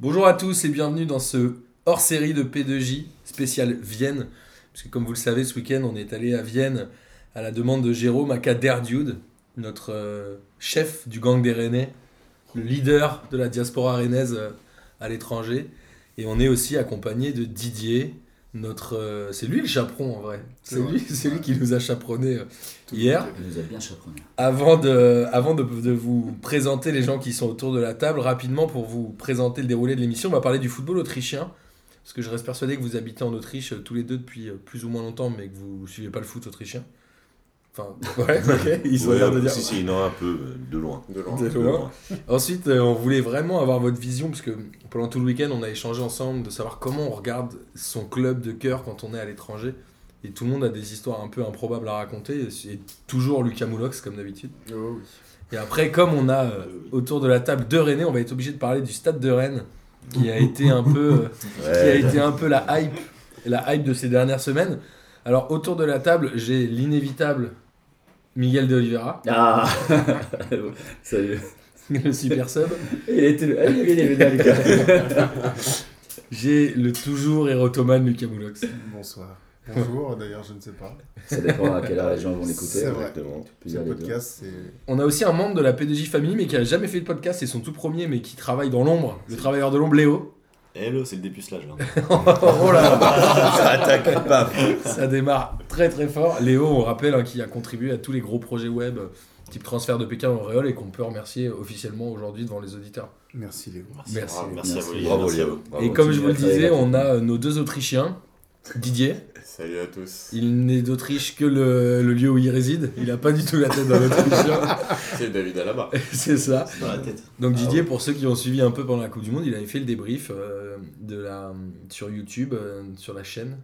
Bonjour à tous et bienvenue dans ce hors-série de P2J spécial Vienne. Comme vous le savez, ce week-end, on est allé à Vienne à la demande de Jérôme Aka notre euh, chef du gang des Rennais, le leader de la diaspora rennaise euh, à l'étranger. Et on est aussi accompagné de Didier, notre, euh, c'est lui le chaperon en vrai. C'est lui, c'est lui qui nous a chaperonné euh, hier. Il nous a bien chaperonné. Avant, de, avant de, de vous présenter les gens qui sont autour de la table, rapidement pour vous présenter le déroulé de l'émission, on va parler du football autrichien. Parce que je reste persuadé que vous habitez en Autriche euh, tous les deux depuis plus ou moins longtemps, mais que vous ne suivez pas le foot autrichien. Enfin, ouais, ok, ils ont Ouais, l'air de dire. Si, si, non, un peu, euh, de loin. De loin. De loin. Ensuite, euh, on voulait vraiment avoir votre vision, parce que pendant tout le week-end, on a échangé ensemble de savoir comment on regarde son club de cœur quand on est à l'étranger. Et tout le monde a des histoires un peu improbables à raconter, et toujours Lucas Moulox, comme d'habitude. Oh oui. Et après, comme on a euh, autour de la table deux Rennais, on va être obligé de parler du stade de Rennes, qui a été un peu, euh, qui a été un peu la hype, la hype de ces dernières semaines. Alors autour de la table, j'ai l'inévitable Miguel de Oliveira, Ah Salut. le super sub. Il était ah, il Lucas. J'ai le toujours érotomane Lucas Moulox. Bonsoir. Bonjour, d'ailleurs, je ne sais pas. Ça dépend à quelle heure les gens vont l'écouter. C'est vrai. Podcast. On a aussi un membre de la P2J Family, mais qui a jamais fait de podcast, c'est son tout premier, mais qui travaille dans l'ombre, le travailleur de l'ombre, Léo. Hello, c'est le dépucelage. Hein. oh là Ça attaque, paf Ça démarre très très fort. Léo, on rappelle, hein, qui a contribué à tous les gros projets web, type transfert de Pékin au Réol, et qu'on peut remercier officiellement aujourd'hui devant les auditeurs. Merci Léo. Merci. Merci, Merci. à vous. Bravo, merci à Léo. Bravo. et comme je vous le disais, on a nos deux Autrichiens. Didier, Salut à tous. il n'est d'Autriche que le, le lieu où il réside. Il n'a pas du tout la tête d'un Autrichien. C'est David Alaba. C'est ça. C'est dans la tête. Donc Ah Didier, ouais. pour ceux qui ont suivi un peu pendant la Coupe du Monde, il avait fait le débrief euh, de la, sur YouTube, euh, sur la chaîne,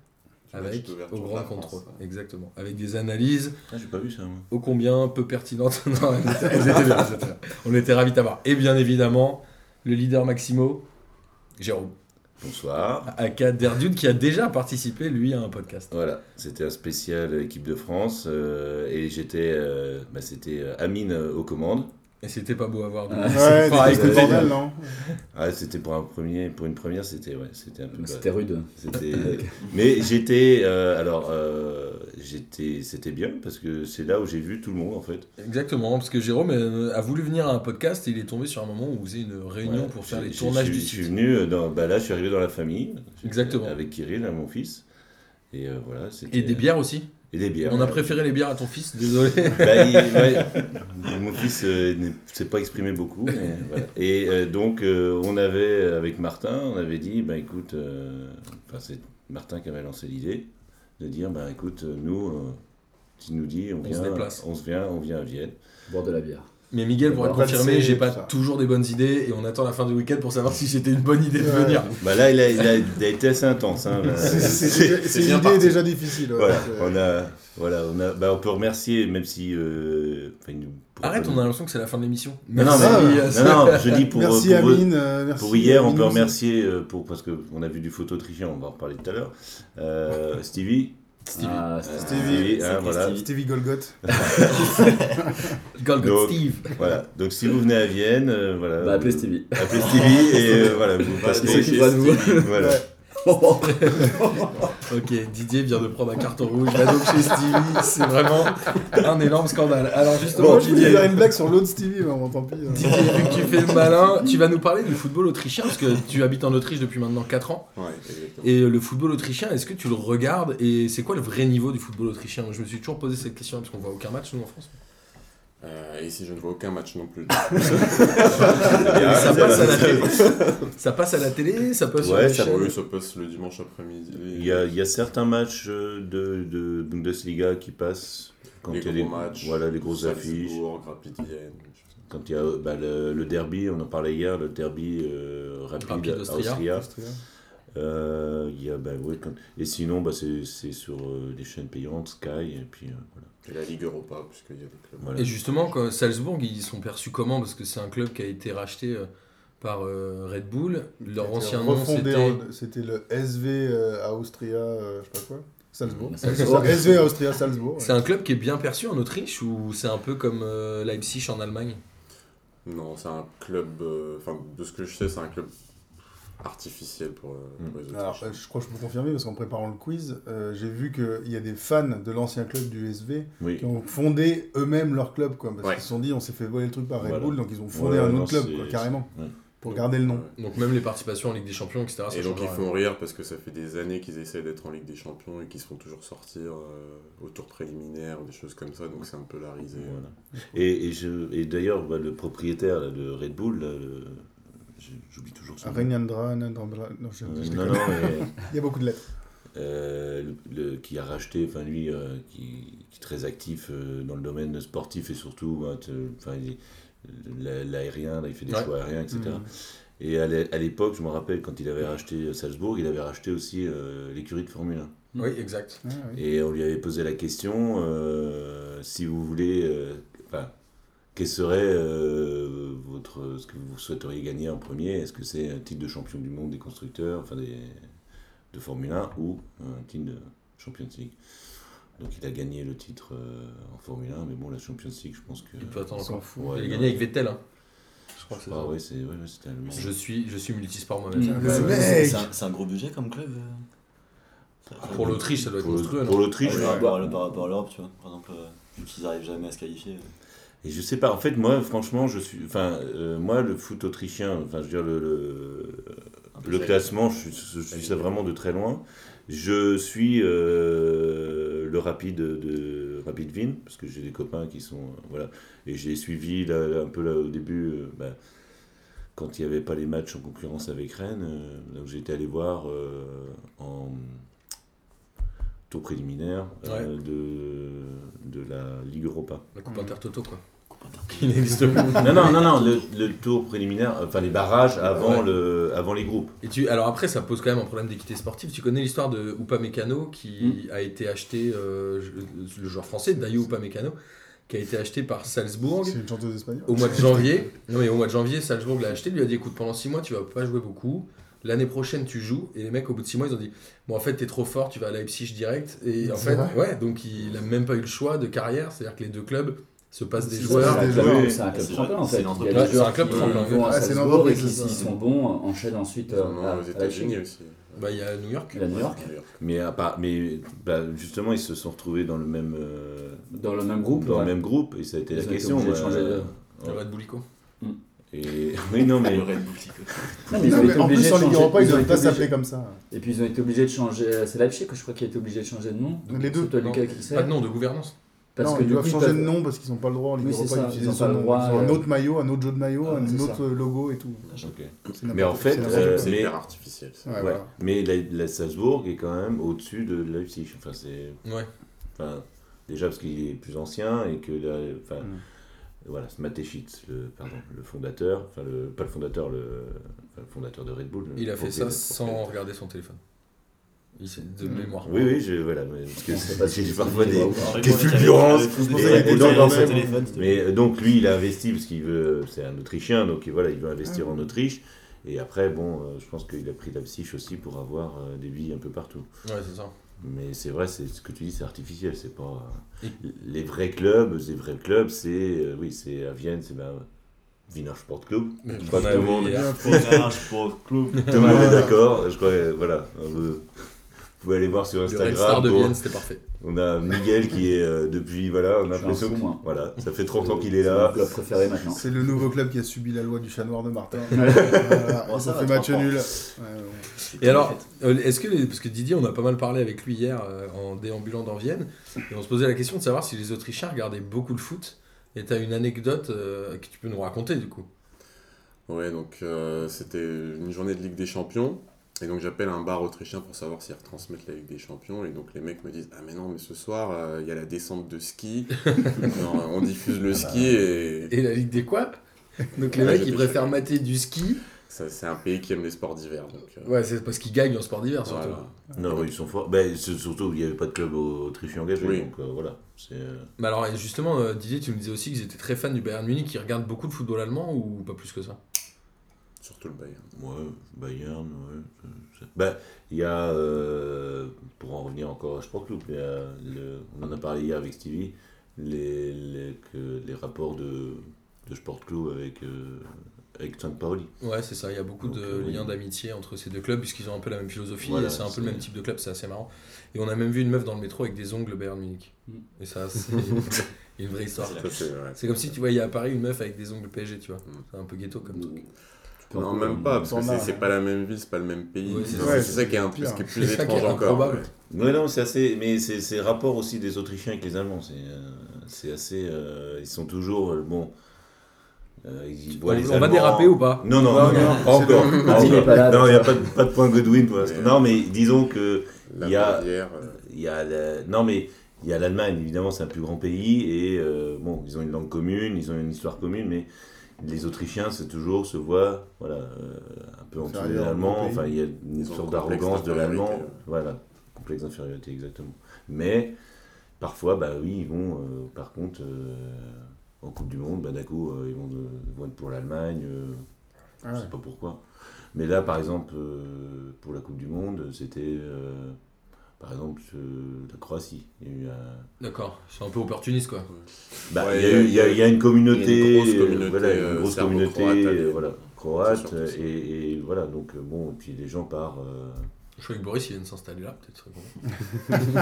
Du avec au de grand la France, contrôle. ouais. Exactement. Avec des analyses Ah, j'ai pas vu ça, moi. ô combien peu pertinentes. Non, elles étaient- elles étaient bien, elles étaient bien. On était ravis d'avoir. Et bien évidemment, le leader Maximo, Jérôme, Bonsoir. aka Derdude, qui a déjà participé, lui, à un podcast. Voilà, c'était un spécial équipe de France euh, et j'étais, euh, bah, c'était euh, Amine aux commandes. Et c'était pas beau à voir. Ah. Ouais, Enfin, c'était bordel, non Ah, c'était pour un premier, pour une première, c'était ouais, c'était un peu. C'était rude. C'était. Mais j'étais, euh, alors, euh, j'étais, c'était bien parce que c'est là où j'ai vu tout le monde en fait. Exactement, parce que Jérôme euh, a voulu venir à un podcast et il est tombé sur un moment où vous faisiez une réunion Ouais, pour faire les tournages du suis- Je suis site. venu dans, bah là, je suis arrivé dans la famille. Exactement. Avec Kirill, hein, mon fils. Et euh, voilà. Et des bières aussi. Et des bières. On a préféré les bières à ton fils, désolé. Bah, il- ouais, mon fils euh, ne s'est pas exprimé beaucoup. mais voilà. Et euh, donc, euh, on avait, avec Martin, on avait dit, bah écoute, euh, enfin, c'est Martin qui avait lancé l'idée de dire, bah écoute, nous, euh, tu nous dis, on, On vient, se déplace. on se vient, on vient à Vienne. Boire de la bière. Mais Miguel pourra te confirmer, j'ai pas ça. toujours des bonnes idées et on attend la fin du week-end pour savoir si c'était une bonne idée de Ouais. venir. Bah là, il a, il a- il a été assez intense. Hein. C'est- parti. est déjà difficile. ouais. Voilà, C'est- on a, voilà, on a, bah, on peut remercier, même si. euh, Arrête, on a l'impression que c'est la fin de l'émission. Non, non, mais- euh, non, non, je dis pour, Merci pour, Amine. euh, merci Pour hier, on peut remercier, pour, parce qu'on a vu du photo autrichien, on va en reparler tout à l'heure, euh, Stevie. Stevie. Ah, Euh, Stevie, hein, sacré voilà. Stevie. Stevie Golgoth. Golgot Donc, Steve. voilà. Donc si vous venez à Vienne, euh, voilà. Bah, appelez Stevie. Appelez Stevie et euh, voilà, vous passez. de vous. Voilà. Ok, Didier vient de prendre un carton rouge. Va donc chez Stevie. C'est vraiment un énorme scandale. Alors justement, Bon, je Didier, faire une blague sur l'autre Stevie, mais bon, tant pis. hein. Didier, vu que tu fais le malin, tu vas nous parler du football autrichien parce que tu habites en Autriche depuis maintenant 4 ans. Ouais, exactement. Et euh, le football autrichien, est-ce que tu le regardes? Et c'est quoi le vrai niveau du football autrichien? Moi, Je me suis toujours posé cette question parce qu'on voit aucun match nous en France. Euh, ici, je ne vois aucun match non plus. ça passe à la télé. Ça passe à la télé, ça passe sur Ouais, les ça oui, ça passe le dimanche après-midi. Il y a, il y a certains matchs euh, de, de Bundesliga qui passent quand les il y a gros les, matchs. voilà, les grosses affiches. Salzbourg, Rapid Vienne. Quand il y a bah, le, le derby, on en parlait hier, le derby euh, rapide, Rapide Austria. Austria. Euh, il y a, bah, ouais, quand- Et sinon, bah, c'est c'est sur euh, des chaînes payantes, Sky, et puis euh, voilà. Et la Ligue Europa, puisqu'il y a des clubs. Voilà. Et justement, quand Salzbourg, ils sont perçus comment? Parce que c'est un club qui a été racheté euh, par euh, Red Bull. Leur ancien nom, c'était. le SV euh, Austria, euh, je sais pas quoi. Salzbourg. Salzbourg. SV Austria Salzbourg. C'est un club qui est bien perçu en Autriche ou c'est un peu comme euh, Leipzig en Allemagne? Non, c'est un club. euh, Enfin, de ce que je sais, c'est un club artificiel pour, euh, pour les Alors, Autrichiens. euh, je crois que je peux confirmer parce qu'en préparant le quiz, euh, j'ai vu qu'il y a des fans de l'ancien club du SV Oui. qui ont fondé eux-mêmes leur club, quoi. Parce Ouais. qu'ils se sont dit, on s'est fait voler le truc par Red Voilà. Bull, donc ils ont fondé un non, autre club, quoi, carrément, ouais. pour garder le nom. Donc même les participations en Ligue des Champions, etc. ça Et donc ils rien. font rire parce que ça fait des années qu'ils essaient d'être en Ligue des Champions et qu'ils se font toujours sortir euh, au tour préliminaire ou des choses comme ça, donc c'est un peu la risée. Voilà. Et, et, je- et d'ailleurs, bah, le propriétaire là, de Red Bull, là, le- j'ai- j'oublie toujours son nom. Regnandra, Nandra- non, je- Euh, je non, déconne. non, mais, Il y a beaucoup de lettres. euh, le, le- qui a racheté, enfin lui, euh, qui, qui est très actif euh, dans le domaine sportif et surtout, bah, enfin, l'aérien, il fait des Ouais. choix aériens, etc. Mm. Et à l'é- à l'époque, je me rappelle, quand il avait racheté Salzbourg, il avait racheté aussi euh, l'écurie de Formule 1. Oui, exact. Ah, oui. Et on lui avait posé la question euh, si vous voulez, euh, quel serait euh, votre, ce que vous souhaiteriez gagner en premier? Est-ce que c'est un titre de champion du monde des constructeurs, enfin des, de Formule 1 ou un titre de Champions League? Donc il a gagné le titre euh, en Formule 1, mais bon, la Champions League, je pense que. Il peut attendre encore. foutent. Ouais, il a gagné avec Vettel. Hein. Je crois que c'est Ah ça. c'est, c'était allemand. Je suis, je suis multisport moi-même. Le ouais. mec C'est un, c'est un gros budget comme club euh ça- Pour l'Autriche, ça doit être monstrueux. pour l'Autriche, Ah, par, rapport à- l'Europe, tu vois. Par exemple, euh, vu qu'ils n'arrivent jamais à se qualifier. Et je sais pas, en fait, moi, franchement, je suis. Enfin, euh, moi, le foot autrichien, enfin, je veux dire, le, le, classement, je, suis- je suis ça vraiment de très loin. Je suis euh, le rapide de Rapid Vin, parce que j'ai des copains qui sont. euh, voilà. Et j'ai suivi là, là, un peu là, au début, euh, bah, quand il n'y avait pas les matchs en concurrence avec Rennes, euh, donc été allé voir euh, en tour préliminaire euh, de, de la Ligue Europa. La Coupe Intertoto, quoi. Qui n'existe plus. Non, non, non, non, le, le tour préliminaire, enfin les barrages avant, Ouais. le, avant les groupes. Et tu, alors après, ça pose quand même un problème d'équité sportive. Tu connais l'histoire de Upamecano qui a été acheté, euh, le joueur français, Dayo Upamecano, qui a été acheté par Salzbourg C'est une chanteuse espagnole. au mois de janvier. Non mais au mois de janvier, Salzbourg l'a acheté, lui a dit écoute, pendant 6 mois, tu vas pas jouer beaucoup. L'année prochaine, tu joues. Et les mecs, au bout de 6 mois, ils ont dit bon, en fait, t'es trop fort, tu vas à Leipzig direct. Et en C'est fait, ouais, donc il a même pas eu le choix de carrière. C'est-à-dire que les deux clubs se passent des joueurs. C'est un des club- joueurs. c'est un club C'est tremplin en fait. a c'est un club tremplin, vont à Ah, c'est une Salzbourg et qui, s'ils sont bons, enchaînent ensuite euh, aux États-Unis aussi. Bah, il y a New York. À New York. Mais, à part, mais bah, justement, ils se sont retrouvés dans le même, euh, Dans le même groupe. dans ouais. le même groupe, et ça a été Ils la été question. de changer euh, de- Le Red Bullico. Et oui, non, mais Le Red Bull, c'est que- Non, mais ils Non, ont mais été en plus, en Ligue Europa, ils été pas s'appeler comme ça. Et puis ils ont été obligés de changer. C'est Leipzig que je crois qui a été obligé de changer de nom. Les deux. Toi, Lucas, qui Pas de nom, de gouvernance. Parce non, que ils doivent coup, ils changer de nom parce qu'ils n'ont pas le droit Ligue Oui, d'utiliser ils ont pas le droit, Ils ont un euh, autre maillot, un autre jeu de maillot, Ah, un autre logo et tout. Mais en fait, euh. C'est mais- hyper artificiel. ça. Ouais, Ouais. voilà. Mais la, la Salzbourg est quand même au-dessus de Leipzig. Enfin, c'est. Ouais. Enfin, déjà parce qu'il est plus ancien et que la, enfin, Mm. voilà, Smateshitz, le, pardon, le fondateur, enfin le, pas le fondateur, le, enfin, le fondateur de Red Bull. Il a fait ça sans regarder son téléphone. De Mm. mémoire. Oui, oui, je, voilà, mais parce que c'est- parce que j'ai parfois des, fulgurances. Mais euh, donc lui, il a investi parce qu'il veut, c'est un Autrichien, donc voilà, il veut investir en Autriche. Et après, bon, euh, je pense qu'il a pris la psyche aussi pour avoir euh, des vies un peu partout. Ouais, c'est ça. Mais c'est vrai, c'est ce que tu dis, c'est artificiel, c'est pas les vrais clubs, les vrais clubs, c'est euh, oui, c'est à Vienne, c'est ben Wiener Sport Club. Mais Je crois on que a tout le monde, hier. Fromage pour club. tout le monde est d'accord. Je crois, que, voilà, vous, pouvez aller voir sur Le Red Instagram. Star de Vienne, c'était parfait. on a Miguel qui est euh, depuis, voilà, on a l'impression que- voilà, ça fait 30 ans qu'il est C'est là. mon club préféré maintenant. C'est le nouveau club qui a subi la loi du chat noir de Martin. Voilà, Bon, ils ça fait match nul. Ouais, ouais. Et alors, euh, est-ce que, les- parce que Didier, on a pas mal parlé avec lui hier euh, en déambulant dans Vienne, et on se posait la question de savoir si les Autrichiens regardaient beaucoup le foot. Et tu as une anecdote euh, que tu peux nous raconter du coup. Ouais, donc euh, c'était une journée de Ligue des Champions. Et donc j'appelle un bar autrichien pour savoir s'ils retransmettent la Ligue des Champions. Et donc les mecs me disent Ah, mais non, mais ce soir, euh, il y a la descente de ski. Non, on diffuse le ski et. Et la Ligue des quoi? Donc les Ouais, mecs, ils préfèrent mater du ski. ça, C'est un pays qui aime les sports d'hiver. Donc, euh, Ouais, c'est parce qu'ils gagnent en sport d'hiver surtout. voilà. Non, ils sont forts. Ben, c'est surtout, il n'y avait pas de club au- autrichien engagé, Oui. donc euh, voilà. C'est, Mais alors, justement, Didier, tu me disais aussi qu'ils étaient très fans du Bayern Munich, qui regardent beaucoup de football allemand ou pas plus que ça? Surtout le Bayern. Ouais, Bayern, ouais. Ben, il y a, euh, pour en revenir encore à Sport Club, il y a le- on en a parlé hier avec Stevie, les, les, que, les rapports de, de Sport Club avec, euh, avec Saint-Paoli. Ouais, c'est ça. Il y a beaucoup Donc, de euh, oui. liens d'amitié entre ces deux clubs, puisqu'ils ont un peu la même philosophie Voilà, et c'est un peu le même type de club, c'est assez marrant. Et on a même vu une meuf dans le métro avec des ongles Bayern Munich. Mm. Et ça, c'est une vraie histoire. C'est comme si tu voyais à Paris une meuf avec des ongles PSG, tu vois. Mm. C'est un peu ghetto comme truc. Non, même pas, parce que c'est pas la même ville, c'est pas le même pays. C'est ça. qui est, un peu, pire. ce qui est plus étrange encore. Ouais, non, c'est assez. Mais c'est rapport aussi des Autrichiens avec les Allemands. C'est euh, c'est assez. euh, ils sont toujours. euh, bon. euh, ils On, voient les on va Allemands- déraper ou pas Non, non, Non, non, non, non, pas encore. il n'y a pas de, pas de point Godwin pour l'instant. Mais- Non, mais disons que. Il y a- y a la- Non, mais il y a l'Allemagne, évidemment, c'est un plus grand pays. Et euh, bon, ils ont une langue commune, ils ont une histoire commune, mais les Autrichiens, c'est toujours se voient voilà, euh, un peu en dessous des Allemands. Enfin, il y a une sorte d'arrogance de l'Allemand. ouais. Voilà, complexe d'infériorité, exactement. Mais parfois, bah oui, ils vont, euh, par contre, euh, en Coupe du Monde, bah, d'un coup, euh, ils vont, de- vont être pour l'Allemagne. euh, Ah je ouais. sais pas pourquoi. Mais là, par exemple, euh, pour la Coupe du Monde, c'était, euh, par exemple, euh, la Croatie. Il y a eu un- D'accord, c'est un peu opportuniste quoi. bah, Ouais, il, y a eu- il y a, il y a une communauté, il y a une grosse euh, communauté, voilà, une euh, grosse communauté, euh, voilà, croate, et, et voilà, donc bon, et puis les gens partent, euh, Je crois que Boris il vient de s'installer là, peut-être.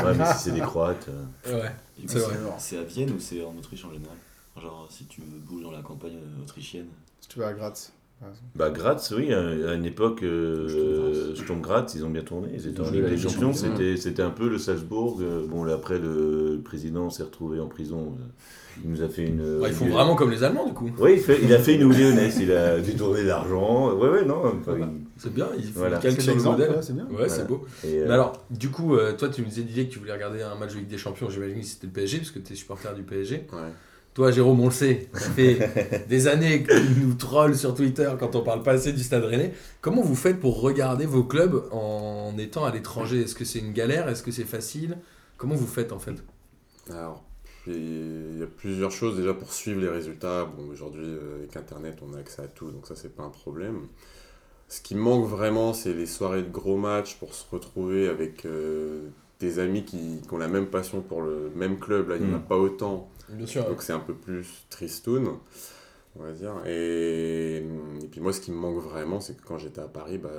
ouais, mais si c'est des croates, euh, Ouais, c'est vrai. C'est à Vienne ou c'est en Autriche en général? Genre, si tu bouges dans la campagne autrichienne. Si tu vas à Graz. Bah Graz, oui, à une époque, euh, Sturm Graz. Ils ont bien tourné, ils étaient en Ligue des Champions, c'était, c'était un peu le Salzbourg, euh, bon, là, après le président s'est retrouvé en prison, euh, il nous a fait une... Ouais, ils font une- vraiment comme les Allemands du coup. Oui, il, fait- il a fait une lyonnaise, il a détourné de l'argent. Ouais, ouais, non. enfin, il- C'est bien, ils font Voilà. C'est sur le modèle. ouais, c'est bien. Ouais, c'est beau. et, euh, Mais alors, du coup, toi, tu nous disais Didier que tu voulais regarder un match de Ligue des Champions. J'imagine que c'était le PSG, parce que tu es supporter du PSG. ouais. Toi, Jérôme, on le sait, ça fait des années que tu nous trolls sur Twitter quand on parle pas assez du Stade Rennais. Comment vous faites pour regarder vos clubs en étant à l'étranger? Est-ce que c'est une galère? Est-ce que c'est facile? Comment vous faites en fait? Alors, il y a plusieurs choses déjà pour suivre les résultats. Bon, aujourd'hui, euh, avec Internet, on a accès à tout, donc ça, c'est pas un problème. Ce qui manque vraiment, c'est les soirées de gros matchs pour se retrouver avec euh, des amis qui, qui ont la même passion pour le même club. Là, il n'y en a Mm. pas autant. Bien sûr. Donc c'est un peu plus tristoun, on va dire. Et, et puis moi, ce qui me manque vraiment, c'est que quand j'étais à Paris, bah,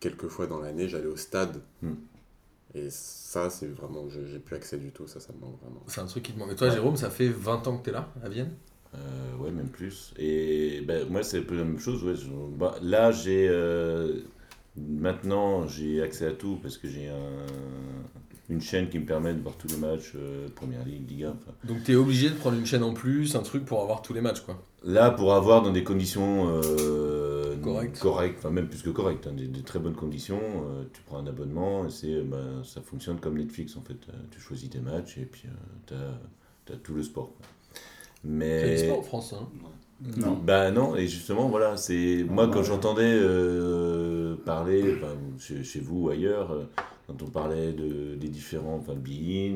quelques fois dans l'année, j'allais au stade. Hmm. Et ça, c'est vraiment, j'ai plus accès du tout, ça, ça me manque vraiment. C'est un truc qui te manque. Et toi, Ouais. Jérôme, ça fait 20 ans que tu es là, à Vienne? Euh, ouais, même plus. Et ben, moi, c'est un peu la même chose. Ouais. Bah, là, j'ai. euh, maintenant, j'ai accès à tout parce que j'ai un- une chaîne qui me permet de voir tous les matchs, euh, Première Ligue, Liga. enfin. Donc, tu es obligé de prendre une chaîne en plus, un truc pour avoir tous les matchs, quoi. Là, pour avoir dans des conditions euh, Correctes. correctes, enfin même plus que correctes, hein, des, des très bonnes conditions, euh, tu prends un abonnement et c'est, bah, ça fonctionne comme Netflix en fait. Tu choisis tes matchs et puis tu as, tout le sport. quoi. C'est Mais du sport en France, hein. Non. bah non, et justement, voilà, c'est moi quand j'entendais euh, parler, enfin, chez, chez vous ou ailleurs, euh, quand on parlait de, des différents, enfin, Bein,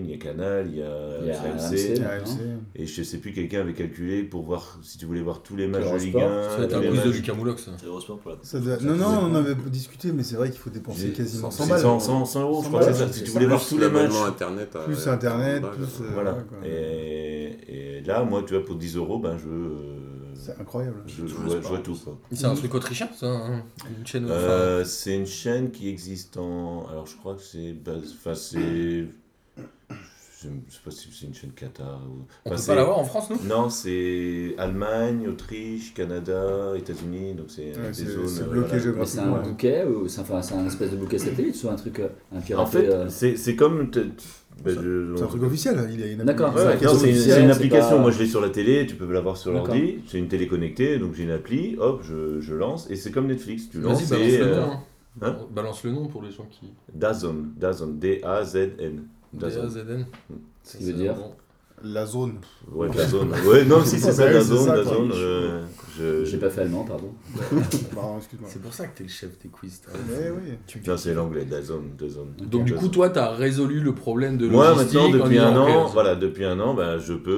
il y a Canal, il y a, Il y a RMC, RMC. Et je sais plus, quelqu'un avait calculé pour voir si tu voulais voir tous les matchs de Ligue 1. Ça va être tous un quiz de Lucas Moulox, ça. C'est Eurosport pour la ça doit- Non, non, on avait discuté, mais c'est vrai qu'il faut dépenser quasiment 100 c'est balles. 100, 100, 100 euros, je 100 crois que c'est balles, ça. Si tu voulais voir Plus tous les matchs. Internet. à- Plus Internet, 40 balles, plus, euh, Voilà. Ouais, quoi. Et, et là, moi, tu vois, pour 10 euros, ben, je, euh, C'est incroyable. je, vois, je tout. Quoi. C'est un truc autrichien, ça hein Une chaîne. enfin, Euh, c'est une chaîne qui existe en. Alors, je crois que c'est. Enfin, c'est. Je ne sais pas si c'est une chaîne Qatar. Ou... on enfin, peut c'est- pas l'avoir en France, nous Non, c'est Allemagne, Autriche, Canada, États-Unis, donc c'est Ouais, des c'est- zones. c'est euh, bloqué voilà. Mais c'est un Ouais. bouquet ou c'est enfin, c'est un espèce de bouquet satellite ou un truc euh, un piraté En fait, euh, c'est c'est comme. t- C'est un truc officiel. Il y a une D'accord, c'est une, application. pas- Moi, je l'ai sur la télé, tu peux l'avoir sur l'ordi. C'est une télé connectée, donc j'ai une appli. Hop, je, je lance et c'est comme Netflix. Tu Vas-y, lances balance et le euh, nom. hein. hein Balance le nom pour les gens qui. Dazon, Dazon, D-A-Z-N. Dazon. DAZN. Ce qui veut dire La zone. Ouais, Dazon. Ouais, non, si c'est ça, Ouais, c'est Dazon, ça, Dazon. quoi. euh, je- J'ai pas fait allemand, pardon. Pardon, excuse-moi. C'est pour ça que t'es le chef des quiz. Mais oui. Tu- c'est l'anglais, Dazon, Dazon. Donc, du coup, toi, t'as résolu le problème de Moi, logistique maintenant, en depuis un an, voilà, depuis un an, bah, je peux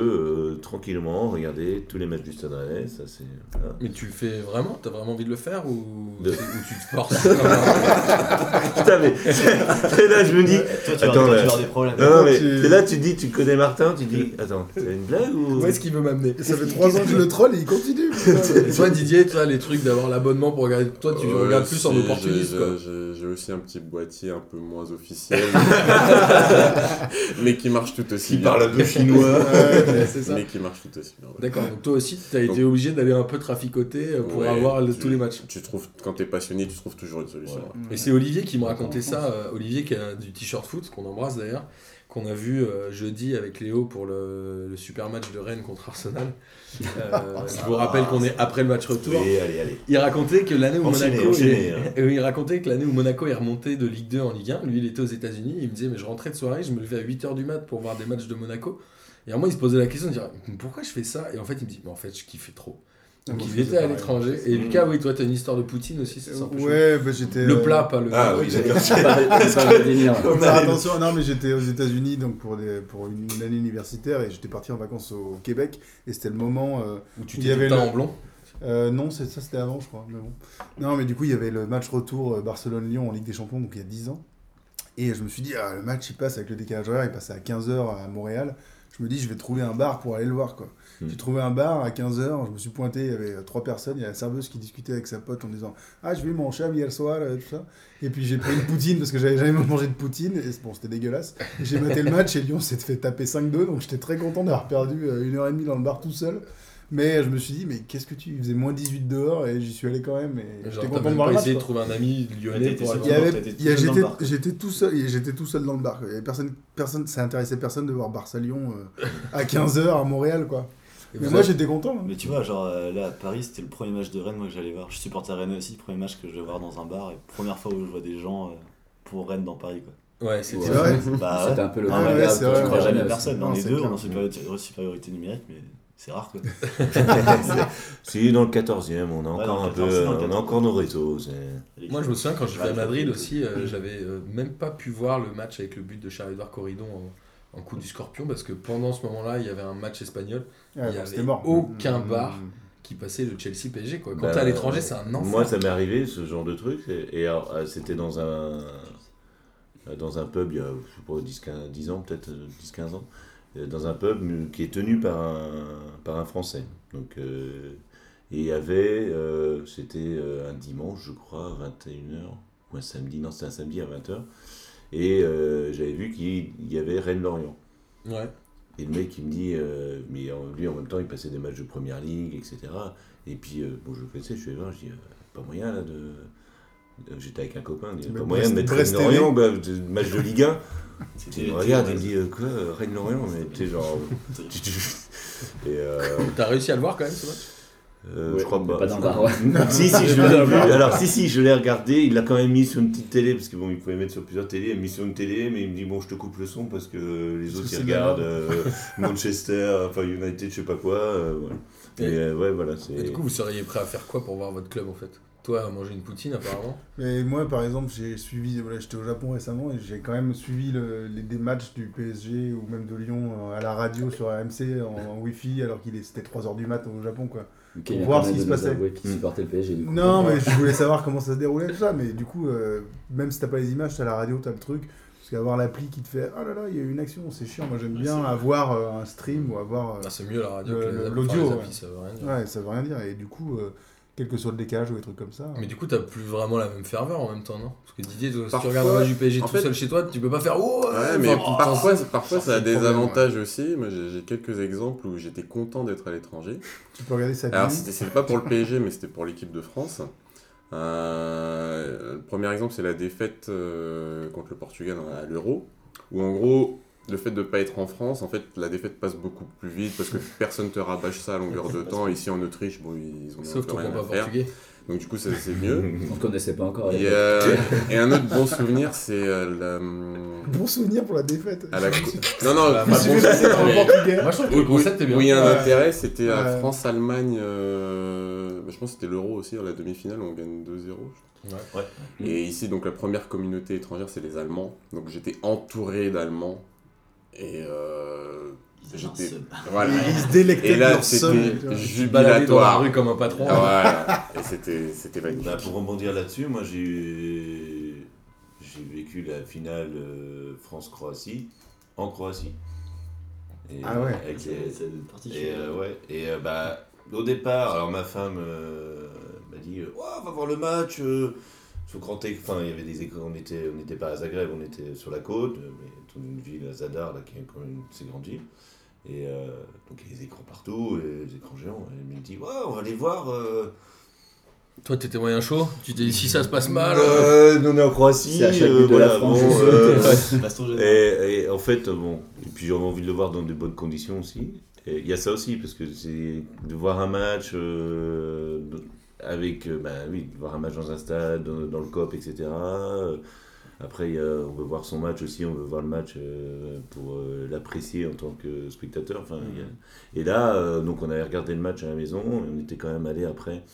euh, tranquillement regarder tous les matchs du Stade Rennais. Ça, c'est. voilà. Mais tu le fais vraiment? T'as vraiment envie de le faire ou, De- ou tu te forces? Putain, mais c'est là, je me dis. Toi, tu Attends, tu vas là. avoir des problèmes. Non, non, mais tu- c'est là, tu dis, tu connais Martin, tu dis, attends, c'est une blague ou. Où est-ce qu'il veut m'amener? Ça fait 3 ans que je le troll et il continue. toi Didier, toi les trucs d'avoir l'abonnement pour regarder, toi tu Ouais, regardes plus en si, opportuniste j'ai- aussi un petit boîtier un peu moins officiel, mais qui marche tout aussi Qui bien. parle un peu chinois. Ouais, c'est ça. Mais qui marche tout aussi bien. ouais. D'accord, donc toi aussi t'as été obligé d'aller un peu traficoter euh, pour Ouais, avoir le- tu- tous les matchs. Tu trouves, quand t'es passionné, tu trouves toujours une solution. Ouais. Et c'est Olivier qui m'a raconté ça, euh, Olivier qui a du t-shirt foot, qu'on embrasse d'ailleurs, qu'on a vu euh, jeudi avec Léo pour le, le super match de Rennes contre Arsenal. Euh, je vous rappelle qu'on est après le match retour. Oui, allez, allez. Il racontait que l'année où Monaco est... hein. Il racontait que l'année où Monaco est remonté de Ligue 2 en Ligue 1, lui il était aux États-Unis, il me disait mais je rentrais de soirée, je me levais à 8h du mat pour voir des matchs de Monaco. Et à moi il se posait la question de dire pourquoi je fais ça? Et en fait il me dit mais en fait je kiffais trop. Donc Moi, il je était faisais à l'étranger. Et Lucas oui toi t'as une histoire de Poutine aussi, c'est ça. Ouais, bah, j'étais. Le euh, plat pas le. Ah oui, d'accord. C'est pas délire. Attention, non mais j'étais aux États-Unis donc pour, des, pour une, une année universitaire et j'étais parti en vacances au Québec et c'était le moment euh, Où tu Il y t'es avait tout le temps le- en blond. euh, non c'est ça c'était avant je crois mais bon. Non mais du coup il y avait le match retour euh, Barcelone-Lyon en Ligue des Champions donc il y a 10 ans et je me suis dit ah, le match il passe avec le décalage horaire il passe à 15h à Montréal je me dis je vais trouver un bar pour aller le voir quoi. Hmm. J'ai trouvé un bar à 15h, je me suis pointé, il y avait trois personnes, il y a la serveuse qui discutait avec sa pote en disant Ah, je vais manger hier soir, euh, tout ça. Et puis j'ai pris une poutine parce que j'avais jamais mangé de poutine, et bon, c'était dégueulasse. J'ai maté le match et Lyon s'est fait taper 5-2, donc j'étais très content d'avoir perdu euh, une heure et demie dans le bar tout seul. Mais je me suis dit, mais qu'est-ce que tu. Il faisait moins 18 dehors et j'y suis allé quand même, et j'étais content de voir le essayé de trouver un ami lyonnais pour j'étais tout seul j'étais tout seul dans le bar. quoi. Il y avait personne, personne, ça intéressait personne de voir Barça Lyon euh, à 15h à Montréal quoi. Et Mais moi j'étais content. hein. Mais tu vois, genre euh, là à Paris, c'était le premier match de Rennes moi, que j'allais voir. Je supporte à Rennes aussi, premier match que je vais voir dans un bar et première fois où je vois des gens euh, pour Rennes dans Paris. Quoi. Ouais, c'était C'est vrai Bah C'était ouais. un peu le Ah ouais, vrai, tu crois jamais personne. Non, On est deux, clair. on est en supériorité, supériorité numérique, mais c'est rare quoi. Si, dans le 14e, on a Ouais, encore un peu. 14e, dans le on a 14e. encore nos réseaux. Moi, je me souviens quand je vais à Madrid aussi, euh, j'avais même pas pu voir le match avec le but de Charles-Édouard Corridon en, en coup du scorpion parce que pendant ce moment-là, il y avait un match espagnol Ouais, Il y bon, avait mort. aucun Mm, bar. qui passait le Chelsea PSG. Quoi. Quand Bah, t'es à l'étranger, c'est un enfer. Moi, ça m'est arrivé, ce genre de truc. Et, et alors, euh, c'était dans un, euh, dans un pub il y a, je sais pas, 10, 15, 10 ans, peut-être euh, 10-15 ans. euh, Dans un pub qui est tenu par un, par un Français. Donc, euh, et il y avait, euh, c'était un dimanche, je crois, 21h, ou un samedi, non, c'était un samedi à 20h. Et euh, j'avais vu qu'il il y avait Rennes-Lorient. Ouais. Et le mec, il me dit, euh, mais lui, en même temps, il passait des matchs de première ligue, etc. Et puis, euh, bon, je le connaissais, je suis allé voir, je dis, euh, pas moyen là de. J'étais avec un copain, il dit, pas moyen de Brest- mettre Rennes-Lorient, bah, de- match de Ligue 1. C'était Il me regarde, il me dit, euh, quoi, Rennes-Lorient Mais tu sais, genre. Et euh, T'as réussi à le voir quand même ce match? Euh, Ouais, je crois pas. pas dans bar, ouais. si, si, je l'ai vu. Alors, si, si, je l'ai regardé. Il l'a quand même mis sur une petite télé, parce que bon, il pouvait mettre sur plusieurs télés. Il a mis sur une télé, mais il me dit, bon, je te coupe le son parce que les autres, ils regardent euh, Manchester, enfin United, je sais pas quoi. euh. Et Et- euh, ouais, voilà. c'est Et du coup, vous seriez prêt à faire quoi pour voir votre club en fait? Toi, à manger une poutine apparemment? Mais moi, par exemple, j'ai suivi, voilà, j'étais au Japon récemment et j'ai quand même suivi le- les, des matchs du PSG ou même de Lyon à la radio sur AMC en, en Wi-Fi alors qu'il c'était 3h du mat au Japon. quoi. Vient voir ce qui se passait. avouer qu'il supportait le PSG du coup. Non, mais je voulais savoir comment ça se déroulait tout ça. Mais du coup, euh, même si t'as pas les images, t'as la radio, t'as le truc. Parce qu'avoir l'appli qui te fait Ah là là, il y a eu une action, c'est chiant. Moi, j'aime Ouais, bien avoir euh, un stream ou avoir. euh, Ah, C'est mieux la radio que l'audio, ouais. ça veut rien dire. Ouais, ça veut rien dire. Et du coup, euh, quel que soit le décalage ou des trucs comme ça. Mais du coup, t'as plus vraiment la même ferveur en même temps, non? Parce que Didier, toi, si tu regardes un match du PSG tout fait- seul chez toi, tu peux pas faire Oh Ouais, mais enfin, parfois, parfois ça, ça a le des problème, avantages aussi. Moi, j'ai quelques exemples où j'étais content d'être à l'étranger. Tu peux regarder sa Alors, c'était c'était pas pour le PSG, mais c'était pour l'équipe de France. Euh, le premier exemple, c'est la défaite euh, contre le Portugal à l'Euro, où en gros, le fait de ne pas être en France, en fait, la défaite passe beaucoup plus vite parce que personne te rabâche ça à longueur de temps. Ici en Autriche, bon, ils ont Sauf un peu ton rien pas à faire. portugais. Donc du coup, ça, c'est mieux. On ne connaissait pas encore. Et, euh, et un autre bon souvenir, c'est euh, la. Bon souvenir pour la défaite. à la- Non, non, Bah, pas bah, Je bon portugais. Moi, je trouve que Oui, le concept est bien. Oui, il y a un Ouais. intérêt, c'était à Ouais. France-Allemagne, euh, je pense que c'était l'Euro aussi, à la demi-finale, on gagne 2-0. je crois. Et ici, donc la première communauté étrangère, c'est les Allemands. Donc j'étais entouré d'Allemands. Et euh, j'étais. Voilà. Et là, c'était baladais dans la jubilatoire. rue comme un patron. Ah, Voilà. Et c'était c'était magnifique. Bah, pour rebondir là-dessus, moi j'ai j'ai vécu la finale euh, France-Croatie en Croatie. Et, Ah ouais. avec C'est les- et euh, ouais, et euh, bah, au départ, alors ma femme euh, m'a dit Ouais, on va voir le match. euh, sur grand enfin, il y avait des écrans, on était, on n'était pas à Zagreb, on était sur la côte, mais une ville à Zadar, là, qui est quand même une assez grande ville. Et euh, donc il y a des écrans partout, et des écrans géants. Et elle me dit Ouais, on va aller voir. euh, Toi, t'étais moyen chaud Tu t'es dit si ça se passe mal. euh, euh, on est en Croatie. À chaque euh, de la voilà, France, bon, euh, et, et en fait, bon, et puis j'avais envie de le voir dans de bonnes conditions aussi. Et il y a ça aussi, parce que c'est de voir un match euh, avec, bah oui, de voir un match dans un stade, dans, dans le COP, etc. Après, on veut voir son match aussi, on veut voir le match euh, pour euh, l'apprécier en tant que spectateur. Enfin, a- Et là, euh, donc on avait regardé le match à la maison, et on était quand même allé après.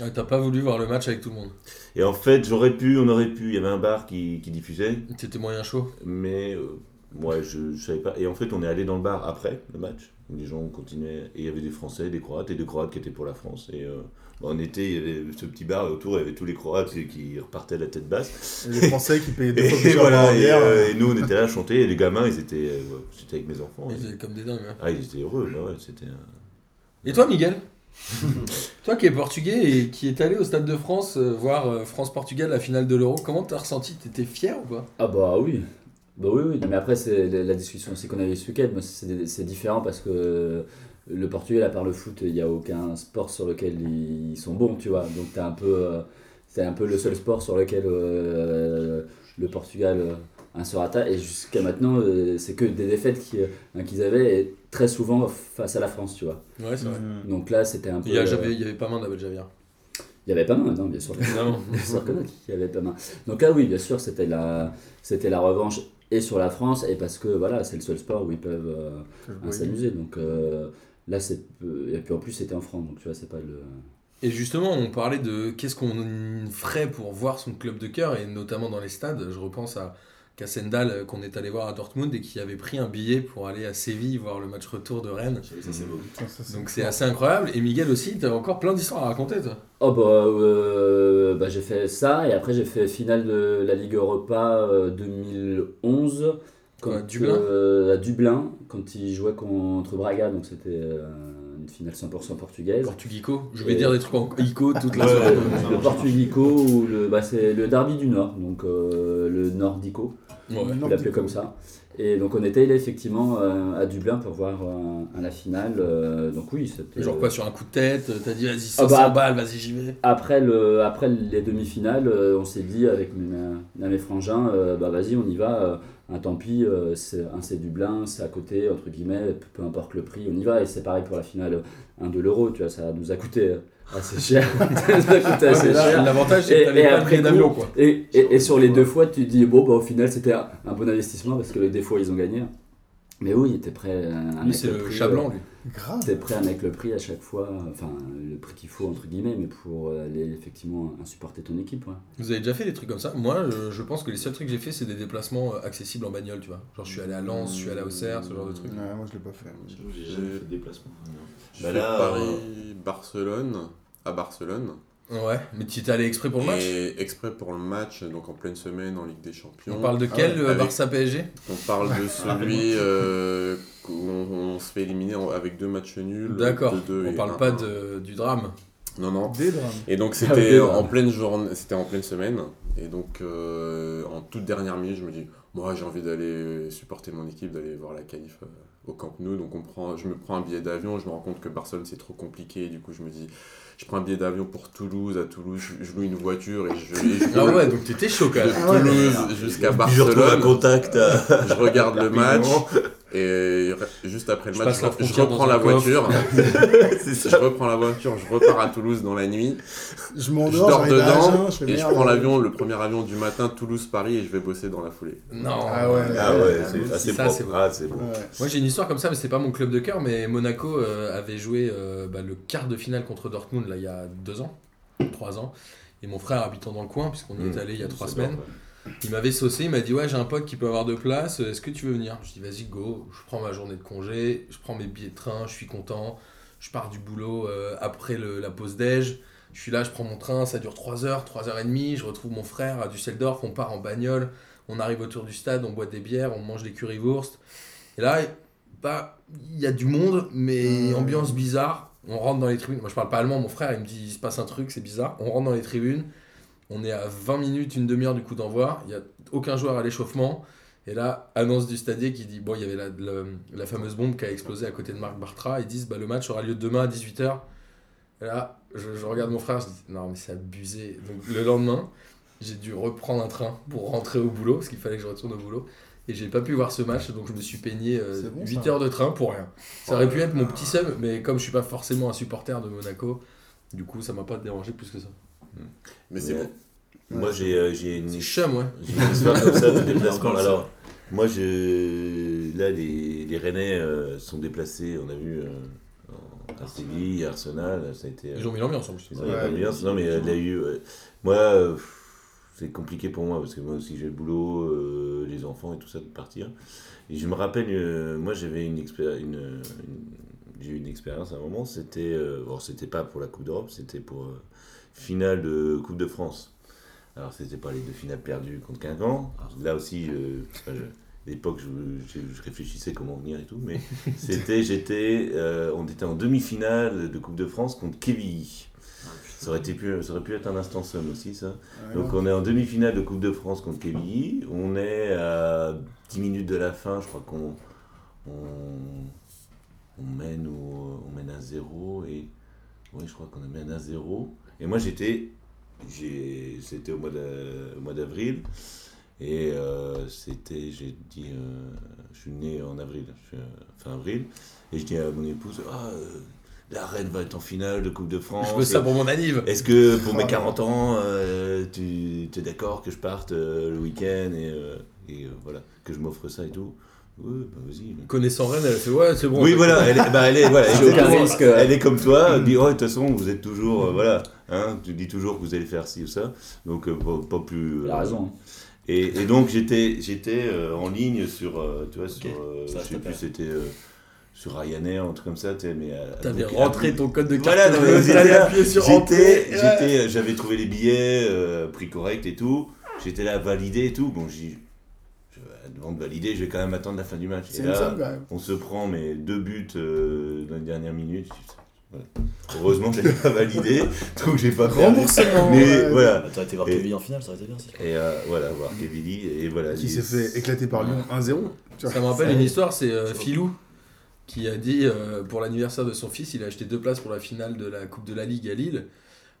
ouais, T'as pas voulu voir le match avec tout le monde. Et en fait, j'aurais pu, on aurait pu, il y avait un bar qui, qui diffusait, T'étais moyen chaud. mais euh, ouais, je, je savais pas. Et en fait, on est allé dans le bar après le match, les gens continuaient, et il y avait des Français, des Croates, et des Croates qui étaient pour la France. Et euh, en été, il y avait ce petit bar, et autour, il y avait tous les Croates qui repartaient la tête basse. Les Français qui payaient deux fois Et, voilà, euh, et nous, on était là à chanter, et les gamins, ils étaient, euh, j'étais avec mes enfants. Ils et- étaient comme des dingues. hein. ah, ils étaient heureux, là, ouais, c'était. un- Et toi, Miguel Toi qui es portugais et qui est allé au Stade de France euh, voir euh, France-Portugal, la finale de l'Euro, comment t'as ressenti? T'étais fier ou pas? Ah bah oui. Bah oui, oui. Mais après, c'est la discussion aussi qu'on avait ce week-end. Moi, c'est c'est différent parce que le Portugal, à part le foot, il n'y a aucun sport sur lequel ils sont bons, tu vois. Donc t'as un peu, euh, c'est un peu le seul sport sur lequel euh, le Portugal euh, un se rata. Et jusqu'à maintenant, euh, c'est que des défaites euh, qu'ils avaient et très souvent face à la France, tu vois. Ouais, c'est vrai. Mhm. Donc là, c'était un peu. Il y, a- euh, j'avais- il y avait pas main d'Abel Javier. il y avait pas main, non, bien sûr. Non. Bien sûr que non, qu'il y avait pas main. Donc là, oui, bien sûr, c'était la, c'était la revanche et sur la France et parce que voilà, c'est le seul sport où ils peuvent euh, hein, s'amuser. Donc euh, là, c'est et puis en plus, c'était en France, donc tu vois, c'est pas le. Et justement, on parlait de qu'est-ce qu'on ferait pour voir son club de cœur, et notamment dans les stades. Je repense à Cassendal euh, qu'on est allé voir à Dortmund et qui avait pris un billet pour aller à Séville voir le match retour de Rennes. Ça, c'est beau. Putain, ça, c'est Donc c'est assez incroyable. Et Miguel aussi, t'as encore plein d'histoires à raconter, toi. Oh bah, euh, bah, j'ai fait ça et après j'ai fait finale de la Ligue Europa euh, 2011 quand, À Dublin euh, à Dublin quand ils jouaient contre Braga donc c'était euh, une finale 100% portugaise. Portugico. Je vais Et- dire des trucs en ico toute la soirée. le Portugico ou le bah, c'est le Derby du Nord donc euh, le Nordico Ouais. on l'appelait comme ça et donc on était allé effectivement euh, à Dublin pour voir euh, la finale euh, donc oui c'était Genre quoi, sur un coup de tête, t'as dit vas-y, 500 Ah bah- balles, vas-y, j'y vais. après, le, après les demi-finales, euh, on s'est dit avec mes, mes frangins, euh, bah vas-y, on y va. Euh, un tant pis, euh, c'est, un c'est Dublin, c'est à côté, entre guillemets, peu, peu importe le prix, on y va. Et c'est pareil pour la finale 1 de l'euro, tu vois, ça nous a coûté assez cher. ça nous a coûté Ouais, assez cher. L'avantage, c'est que après d'avion, quoi. et, et, et sur les deux fois, tu te dis, bon, bah, au final, c'était un, un bon investissement parce que les deux fois, ils ont gagné. Mais oui, il était prêt à Lui, c'est le prix, chat euh, blanc, lui. Grave. T'es prêt à mettre le prix à chaque fois, enfin le prix qu'il faut entre guillemets, mais pour aller effectivement euh, supporter ton équipe. Ouais. Vous avez déjà fait des trucs comme ça? Moi, je, je pense que les seuls trucs que j'ai fait, c'est des déplacements euh, accessibles en bagnole, tu vois. Genre, je suis allé à Lens, je suis allé à Auxerre, ce genre de trucs. Ouais, moi je l'ai pas fait. J'ai jamais fait de déplacement. J'ai Bah fait là, Paris-Barcelone, à Barcelone. Ouais, mais tu étais allé exprès pour le match Et exprès pour le match, donc en pleine semaine en Ligue des Champions. On parle de Ah quel ouais, euh, avec- Barça PSG On parle de celui euh, où on, on se fait éliminer avec deux matchs nuls. D'accord, 2-2 on parle 1-1. pas de, du drame. Non, non. Des drames. Et donc Ah, c'était en pleine journée, c'était en pleine semaine. Et donc euh, en toute dernière minute, je me dis, moi j'ai envie d'aller supporter mon équipe, d'aller voir la qualif euh, au Camp Nou. Donc on prend, je me prends un billet d'avion, je me rends compte que Barcelone c'est trop compliqué. Du coup je me dis, je prends un billet d'avion pour Toulouse. À Toulouse, je, je loue une voiture et je, et je Ah ouais, donc t'étais chaud quand de même. Ah ouais. Toulouse jusqu'à Je Barcelone. contact à. Je regarde le match. Et juste après le Je match, je, reprends la voiture. C'est je reprends la voiture, je repars à Toulouse dans la nuit. Je Je m'endors, dors Agen, dedans et je prends l'avion, le premier avion du matin, Toulouse-Paris et je vais bosser dans la foulée. Non. Ah ouais. Ah ouais, Ah, c'est assez ça, propre. c'est. Ah, c'est bon. Ouais. Moi j'ai une histoire comme ça, mais c'était pas mon club de cœur, mais Monaco euh, avait joué euh, bah, le quart de finale contre Dortmund là il y a deux ans, trois ans. Et mon frère habitant dans le coin, puisqu'on y est Mmh. allé il y a trois C'est semaines, bon, il m'avait saucé, il m'a dit ouais j'ai un pote qui peut avoir de place, est-ce que tu veux venir? Je dis vas-y go, je prends ma journée de congé, je prends mes billets de train, je suis content, je pars du boulot euh, après le- la pause déj, Je suis là, je prends mon train, ça dure 3 heures, 3 heures et demie. Je retrouve mon frère à Düsseldorf, on part en bagnole. On arrive autour du stade, on boit des bières, on mange des currywurst. Et là, bah, il y a du monde, mais Ouais. ambiance bizarre. On rentre dans les tribunes. Moi, je parle pas allemand, mon frère, il me dit il se passe un truc, c'est bizarre. On rentre dans les tribunes. On est à 20 minutes, une demi-heure du coup d'envoi. Il y a aucun joueur à l'échauffement. Et là, annonce du stadier qui dit bon, il y avait la, la, la fameuse bombe qui a explosé à côté de Marc Bartra. Ils disent bah, le match aura lieu demain à 18h. Et là, je, je regarde mon frère, je dis non, mais c'est abusé. Donc le lendemain, j'ai dû reprendre un train pour rentrer au boulot, parce qu'il fallait que je retourne au boulot. Et j'ai pas pu voir ce match, donc je me suis peigné euh, C'est bon, 8 ça. heures de train pour rien. Ça aurait pu être mon petit seum, mais comme je suis pas forcément un supporter de Monaco, du coup ça m'a pas dérangé plus que ça. Mais c'est bon. Moi, j'ai j'ai une, C'est chum, ouais. j'ai une histoire comme ça de déplacement. Alors, moi, je, là, les, les Rennais euh, sont déplacés, on a vu, euh, à Séville, à Arsenal, ça a été... euh, Ils ont mis l'ambiance en plus. ils ont Ouais, mis l'ambiance. Non, mais euh, il y a eu... moi, c'est compliqué pour moi, parce que moi aussi, j'ai le boulot, euh, les enfants et tout ça, de partir. Et je me rappelle, euh, moi, j'avais une, une, une- j'ai eu une expérience à un moment, c'était... euh, bon, c'était pas pour la Coupe d'Europe, c'était pour euh, finale de Coupe de France. Alors, c'était pas les deux finales perdues contre Guingamp. Là aussi, euh, enfin, je- à l'époque, je, je- je réfléchissais comment venir et tout, mais c'était, j'étais, euh, on était en demi-finale de Coupe de France contre Quevilly. Ça aurait, été pu, ça aurait pu être un instant somme aussi, ça. Donc, on est en demi-finale de Coupe de France contre Quevilly. On est à 10 minutes de la fin, je crois qu'on on, on mène, au, on mène à 0 et. Oui, je crois qu'on mène à 0. Et moi, j'étais. j'ai- C'était au mois d'avril. Et euh, c'était. J'ai dit. euh, je suis né en avril, je suis, euh, fin avril. Et je dis à mon épouse Ah, euh, la reine va être en finale de Coupe de France. Je veux ça pour mon anniv. Est-ce que pour mes Oh là 40 ans, euh, tu es d'accord que je parte euh, le week-end et, euh, et, euh, voilà, que je m'offre ça et tout? Oui, bah vas-y. Connaissant Rennes, elle a fait ouais, c'est bon. oui, voilà, elle est, bah, elle est, voilà, J'ai aucun exactement. risque. Elle est comme toi, elle dit, oh, de toute façon, vous êtes toujours, euh, voilà, hein, tu dis toujours que vous allez faire ci ou ça, donc euh, pas, pas plus... Euh, a raison. Et, et donc, j'étais j'étais euh, en ligne sur, euh, tu vois, sur, euh, ça, je sais plus, c'était euh, sur Ryanair, un truc comme ça, tu sais, mais... T'avais rentré ton code de carte. voilà, là, appuyer sur j'avais trouvé les billets, euh, prix correct et tout. J'étais là validé et tout. Bon, j'ai, avant de valider, je vais quand même attendre la fin du match. Et là, on se prend mais deux buts euh, dans les dernières minutes. Voilà. Heureusement, je l'ai pas validé, donc j'ai pas perdu. Remboursement. Mais ouais. voilà. Bah, T'aurais été voir Kevin en finale, ça aurait été bien aussi. Et euh, voilà, voir Kevili et voilà. Qui il- s'est fait éclater par Lyon 1-0. tu vois. Ça me rappelle une histoire, c'est euh, Philou qui a dit euh, pour l'anniversaire de son fils, il a acheté deux places pour la finale de la Coupe de la Ligue à Lille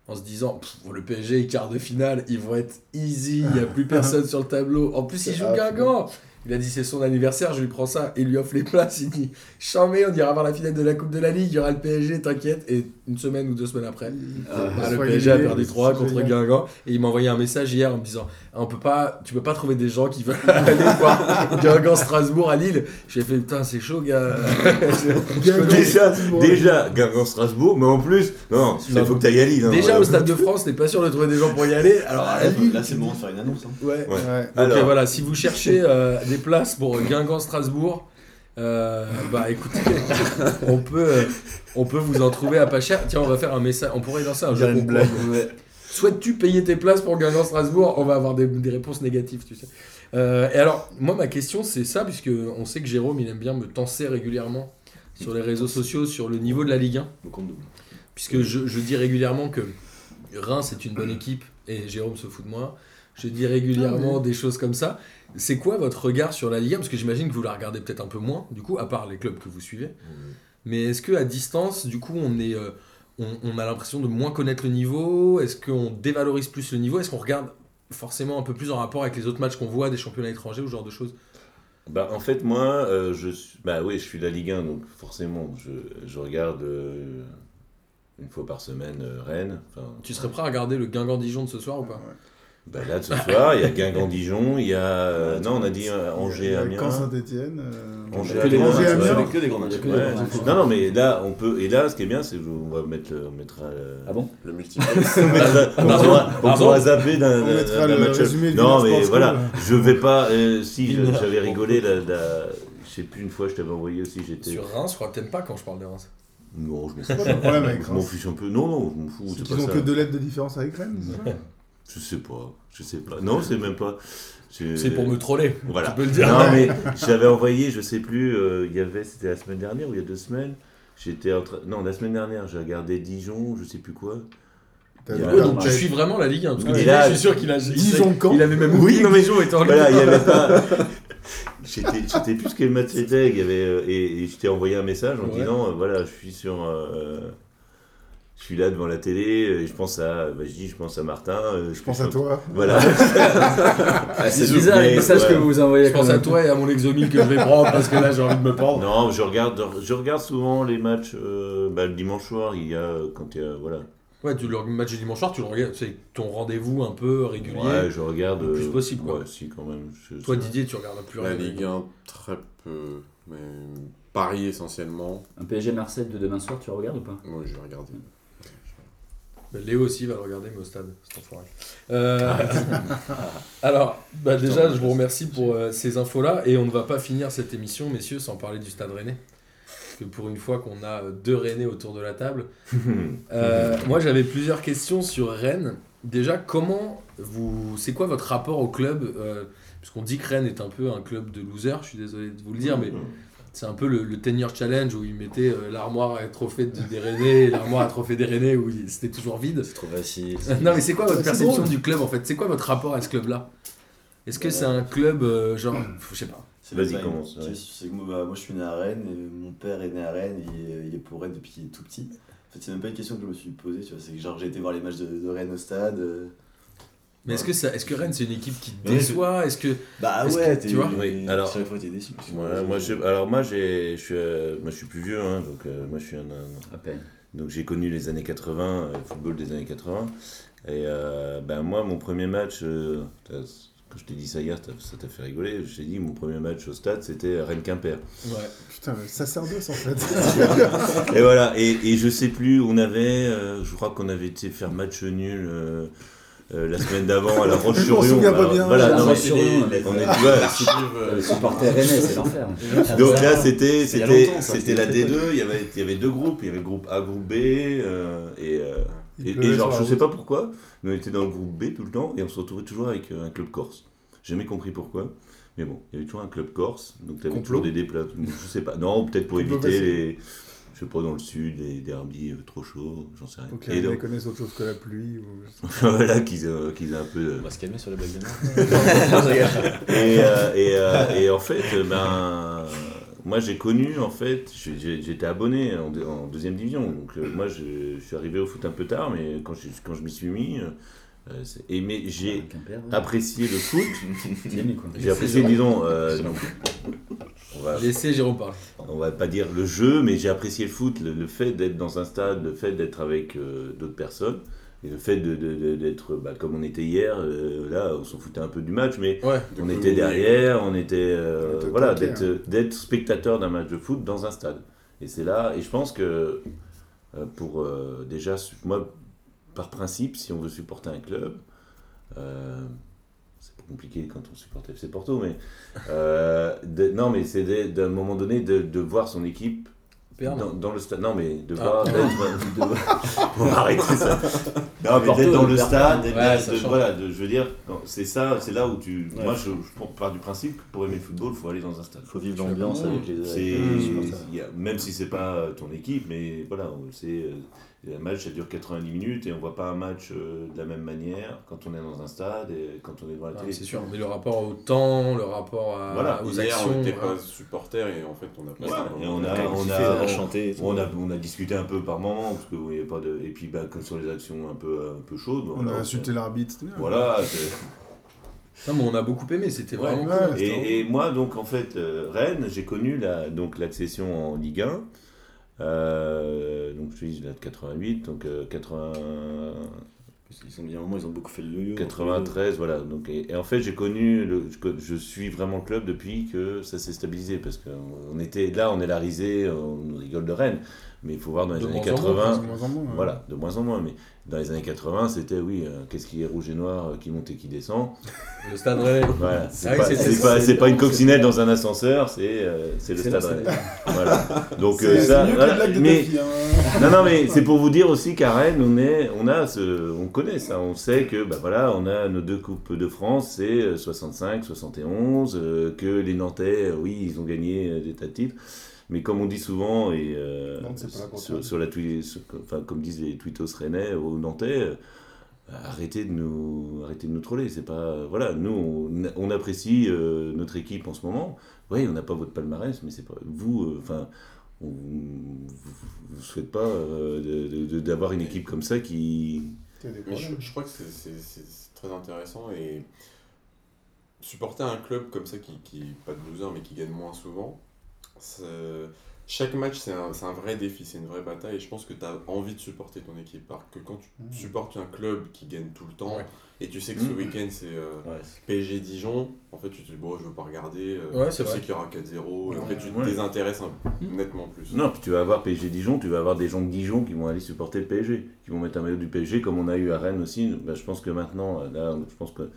en se disant Pff, pour le PSG, quart de finale, ils vont être easy, il n'y a plus personne sur le tableau. En plus, il joue Ah, Guingamp. Il a dit c'est son anniversaire, je lui prends ça et il lui offre les places. Il dit Chamé, on ira voir la finale de la Coupe de la Ligue, il y aura le PSG, t'inquiète. Et une semaine ou deux semaines après, Ah, bah, le PSG a perdu c'est 3 contre génial. Guingamp et il m'a envoyé un message hier en me disant on peut pas, tu peux pas trouver des gens qui veulent aller voir Guingamp Strasbourg à Lille. J'ai fait putain c'est chaud gars. Déjà, déjà, Guingamp-Strasbourg, mais en plus, non, il faut que tu ailles à Lille. hein, Déjà voilà. au Stade de France t'es pas sûr de trouver des gens pour y aller. Alors à Lille, Là, c'est le moment de faire une annonce. hein. ouais. Ouais. Ouais. Donc Alors. euh, voilà, si vous cherchez euh, des places pour Guingamp Strasbourg, euh, bah écoutez, on peut, euh, on peut vous en trouver à pas cher. Tiens, on va faire un message, on pourrait lancer un jeu une. Souhaites-tu payer tes places pour Guingamp Strasbourg? On va avoir des, des réponses négatives, tu sais. Euh, et alors, moi, ma question, c'est ça, puisque on sait que Jérôme, il aime bien me tenser régulièrement sur les réseaux sociaux sur le niveau de la Ligue 1. Le compte double. Puisque je, je dis régulièrement que Reims est une bonne équipe et Jérôme se fout de moi. Je dis régulièrement des choses comme ça. C'est quoi votre regard sur la Ligue 1 Parce que j'imagine que vous la regardez peut-être un peu moins, du coup, à part les clubs que vous suivez. Mais est-ce que à distance, du coup, on est, euh, on, on a l'impression de moins connaître le niveau? Est-ce qu'on dévalorise plus le niveau? Est-ce qu'on regarde forcément un peu plus en rapport avec les autres matchs qu'on voit des championnats étrangers ou ce genre de choses? Bah, en fait, moi, euh, je suis, bah oui, je suis de la Ligue 1, donc forcément, je, je regarde euh, une fois par semaine euh, Rennes. Enfin, Tu serais prêt à regarder le Guingamp-Dijon de ce soir ou pas? Bah, là, ce soir, il y a Guingamp-Dijon, il y a. euh, non, on a dit euh, Quand Angers-Amiens. Saint-Etienne. Angers, Que des Amiens, grands Angers, matchs, ouais. Amiens. Que des grands. Non, non, mais là, on peut. Et là, ce qui est bien, c'est qu'on va mettre, on mettra. Ah bon Le multiplex. on, pourra, zapper d'un On d'un- mettra d'un le match. Non, mais voilà, je vais pas. euh, si, j'avais rigolé, je sais plus, une fois, je t'avais envoyé aussi, j'étais. Sur Reims, je crois que t'aimes pas quand je parle de Reims. Non, je m'en fiche un peu. Non, non, je m'en fous. Pas ont que deux lettres de différence avec Rennes, Je sais pas. Je sais pas. Non, c'est même pas. je- C'est pour me troller. Voilà. Tu peux le dire. Non, mais j'avais envoyé, je sais plus, euh, il y avait, c'était la semaine dernière ou il y a deux semaines. J'étais en train. Non, la semaine dernière, j'ai regardé Dijon, je sais plus quoi. A- donc tu suis vraiment la Ligue 1. Parce que là, je suis sûr qu'il a. Dijon quand Il avait même Oui, oublié non, que mais- Dijon était en Ligue Voilà, il y 1. avait pas. J'étais, plus quel match c'était. Il y avait et, et je t'ai envoyé un message en Ouais. disant euh, voilà, je suis sur. euh, je suis là devant la télé. euh, Je pense à. bah, je dis, je pense à Martin. euh, Je pense à toi. Voilà. Ah, c'est bizarre les messages que vous vous envoyez. Je pense quand à toi et à mon exomile que je vais prendre parce que là j'ai envie de me pendre. non, je regarde, je regarde souvent les matchs. euh, bah, le dimanche soir, il y a quand il y a voilà. Ouais, tu le match du dimanche soir, tu le regardes, c'est ton rendez-vous un peu régulier. Ouais, je regarde. le plus possible, quoi. Ouais, si quand même. je- Toi Didier, tu regardes plus La rien. Ligue 1, très peu. Mais Paris essentiellement. Un PSG Marseille de demain soir, tu regardes ou pas? Moi, je vais regarder. Bah, Léo aussi va le regarder, mais au stade, cet enfoiré. Euh, alors, bah, déjà, je vous remercie pour euh, ces infos-là, et on ne va pas finir cette émission, messieurs, sans parler du stade rennais. Que pour une fois qu'on a euh, deux rennais autour de la table, euh, moi j'avais plusieurs questions sur Rennes. Déjà, comment vous. C'est quoi votre rapport au club Puisqu'on dit que Rennes est un peu un club de losers, je suis désolé de vous le dire, mais c'est un peu le, le 10 year challenge où ils mettaient euh, l'armoire à trophée de- des Rennais et l'armoire à trophée des Rennais où c'était toujours vide. C'est trop facile. Non, mais c'est quoi votre perception drôle. du club en fait? C'est quoi votre rapport à ce club-là? Est-ce que c'est un club euh, genre. Je sais pas. C'est Vas-y, commence, c'est- ouais. c'est que moi, bah, moi, je suis né à Rennes, et mon père est né à Rennes, il est, il est pour Rennes depuis qu'il est tout petit. En fait, c'est même pas une question que je me suis posée, tu vois. C'est que genre, j'ai été voir les matchs de, de Rennes au stade. euh, Mais est-ce que, ça, est-ce que Rennes c'est une équipe qui te déçoit? Est-ce que. Bah Est-ce ouais, que- t'es- tu vois? Oui, alors- Chaque fois, t'es déçu. Ouais, moi, je, alors moi, j'ai, je suis, euh, moi, je suis plus vieux, hein, donc euh, moi, je suis un, un- À peine. donc j'ai connu les années 80, euh, le football des années 80. Et euh, ben moi, mon premier match, euh, quand je t'ai dit ça hier, ça t'a fait rigoler. Je t'ai dit mon premier match au stade, c'était Rennes Quimper. Ouais. Putain, le sacerdoce en fait. Et voilà. Et, et je sais plus, on avait, euh, je crois qu'on avait été faire match nul. Euh, la semaine d'avant à la c'est des- on Les supporters rennais, c'est l'enfer. Donc là, c'était c'était la très D2. Il y avait il y avait deux groupes. Il y avait le groupe A, groupe B, euh, et, euh, et, genre sur je sais pas pourquoi, mais on était dans le groupe B tout le temps et on se retrouvait toujours avec euh, un club corse. J'ai jamais compris pourquoi. Mais bon, il y avait toujours un club corse, donc tu avais Complot toujours des déplacements. Je sais pas. Non, peut-être pour éviter les. Je sais pas, dans le sud, les derbies euh, trop chauds, j'en sais rien. Donc et les donc, connaissent autre chose que la pluie. Ou... voilà, qu'ils euh, qu'ils aient un peu. euh, On va se calmer sur les blagues de merde. et, euh, et, euh, et en fait, ben, moi j'ai connu, en fait, j'étais abonné en, en deuxième division. Donc euh, moi je, je suis arrivé au foot un peu tard, mais quand je, quand je m'y suis mis, euh, mais j'ai apprécié le foot. J'ai apprécié, disons, euh, donc, on va, Laissez Jérôme parler. on va pas dire le jeu, mais j'ai apprécié le foot, le, le fait d'être dans un stade, le fait d'être avec euh, d'autres personnes. Et le fait de- de- de- d'être, bah, comme on était hier, euh, là, on s'en foutait un peu du match, mais Ouais. on était derrière, on était euh, On était voilà d'être d'être spectateur d'un match de foot dans un stade. Et c'est là et je pense que euh, pour euh, déjà moi par principe si on veut supporter un club euh, c'est pas compliqué quand on supporte FC Porto mais euh, de- non mais c'est d'un moment donné de, de voir son équipe dans, dans le stade non mais de Ah. voir d'être on va arrêter ça. Non mais d'être dans le stade Ouais, de- voilà de- je veux dire c'est ça c'est là où tu Ouais. moi je, je pars du principe que pour aimer le football il faut aller dans un stade. Faut vivre l'ambiance avec les avec il a- même si c'est pas ton équipe mais voilà c'est euh, un match ça dure 90 minutes et on voit pas un match euh, de la même manière quand on est dans un stade et quand on est devant la Ah, télé c'est sûr, mais le rapport au temps, le rapport à- Voilà. aux Hier, actions. on n'était pas supporters et en fait, on a un et moment on a- on a- on a chanté et on a, on a discuté un peu par moment parce que il y a pas de et puis bah, comme sur les actions un peu un peu chaudes On voilà, a insulté l'arbitre. voilà Non, mais on a beaucoup aimé, c'était Ouais, vraiment ouais. cool. Et, et moi, donc, en fait, euh, Rennes, j'ai connu la, donc, l'accession en Ligue 1. Euh, donc, je suis là de 88, donc euh, 80, Ils ont un moment, ils ont beaucoup fait le yo-yo. 93, voilà. Donc, et, et en fait, j'ai connu, le, je, je suis vraiment le club depuis que ça s'est stabilisé. Parce qu'on était là, on est la risée, on rigole de Rennes. Mais il faut voir dans les De années moins en moins, 80. De moins en moins, ouais. Voilà, de moins en moins. Mais dans les années 80, c'était oui, euh, qu'est-ce qui est rouge et noir, euh, qui monte et qui descend. Le stade Rennais. Voilà, c'est Ah pas, c'est- pas, c'est- c'est pas une coccinelle dans un ascenseur, c'est euh, c'est le C'est stade Rennais. Voilà. Donc C'est euh, c'est ça, mieux voilà. de mais hein. non, non, mais c'est pour vous dire aussi qu'à Rennes, on, est, on, a ce, on connaît ça. On sait que bah, voilà, on a nos deux Coupes de France, c'est euh, 65, 71, euh, que les Nantais, oui, ils ont gagné des tas de titres. Mais comme on dit souvent, et euh, sur, sur la sur- enfin, comme disent les tweetos rennais aux Nantais, euh, arrêtez de nous, arrêtez de nous troller. C'est pas, voilà, nous, on, on apprécie euh, notre équipe en ce moment. Oui, on n'a pas votre palmarès, mais c'est pas vous. euh, Enfin, on vous ne souhaite pas euh, d'avoir une équipe comme ça qui. Mais je, je crois que c'est- très intéressant et supporter un club comme ça qui, qui pas de loser mais qui gagne moins souvent, chaque match c'est un, vrai défi, c'est une vraie bataille et je pense que tu as envie de supporter ton équipe. Alors que quand tu Mhm. supportes un club qui gagne tout le temps Ouais. et tu sais que ce Mhm. week-end c'est euh, Ouais. PSG Dijon, en fait tu te dis bon je veux pas regarder, euh, Ouais, tu sais qu'il y aura 4-0 et en fait tu te désintéresses un- Mhm. nettement plus. Non, puis tu vas avoir PSG Dijon, tu vas avoir des gens de Dijon qui vont aller supporter le PSG, qui vont mettre un maillot du PSG, comme on a eu à Rennes aussi. Bah, je pense que maintenant, là, je pense que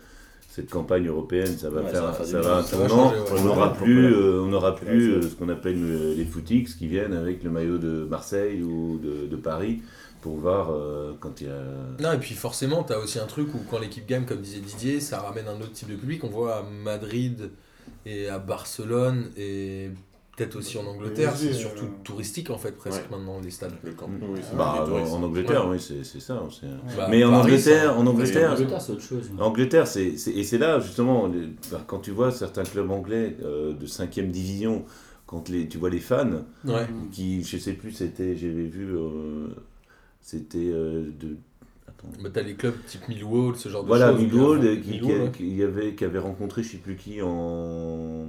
cette campagne européenne, ça va Ouais, faire, ça va faire ça du va bien. un Ça va tournant. changer, ouais. On n'aura plus, euh, on n'aura plus Ouais, euh, ce qu'on appelle euh, les footix qui viennent avec le maillot de Marseille ou de, de Paris pour voir euh, quand il y a. Non, et puis forcément, tu as aussi un truc où quand l'équipe gagne, comme disait Didier, ça ramène un autre type de public. On voit à Madrid et à Barcelone et peut-être aussi en Angleterre, PSG, c'est surtout euh, touristique en fait, presque Ouais. maintenant, les stades. Le camp. Nou, oui, c'est Bah, les en, Angleterre, oui, c'est c'est ça. c'est- Bah, Mais en Paris, Angleterre, ça- en Angleterre, Angleterre, c'est autre chose. En Angleterre, c'est, c'est- et c'est là justement, les- bah, quand tu vois certains clubs anglais euh, de 5 division, quand les, tu vois les fans, Ouais. qui, je sais plus, c'était, j'avais vu, euh, c'était euh, de. Attends. Bah, t'as les clubs type Millwall, ce genre de Voilà, choses. Millwall, Millwall, qui, qui, ouais. qui avait, qui avait rencontré je sais plus qui en,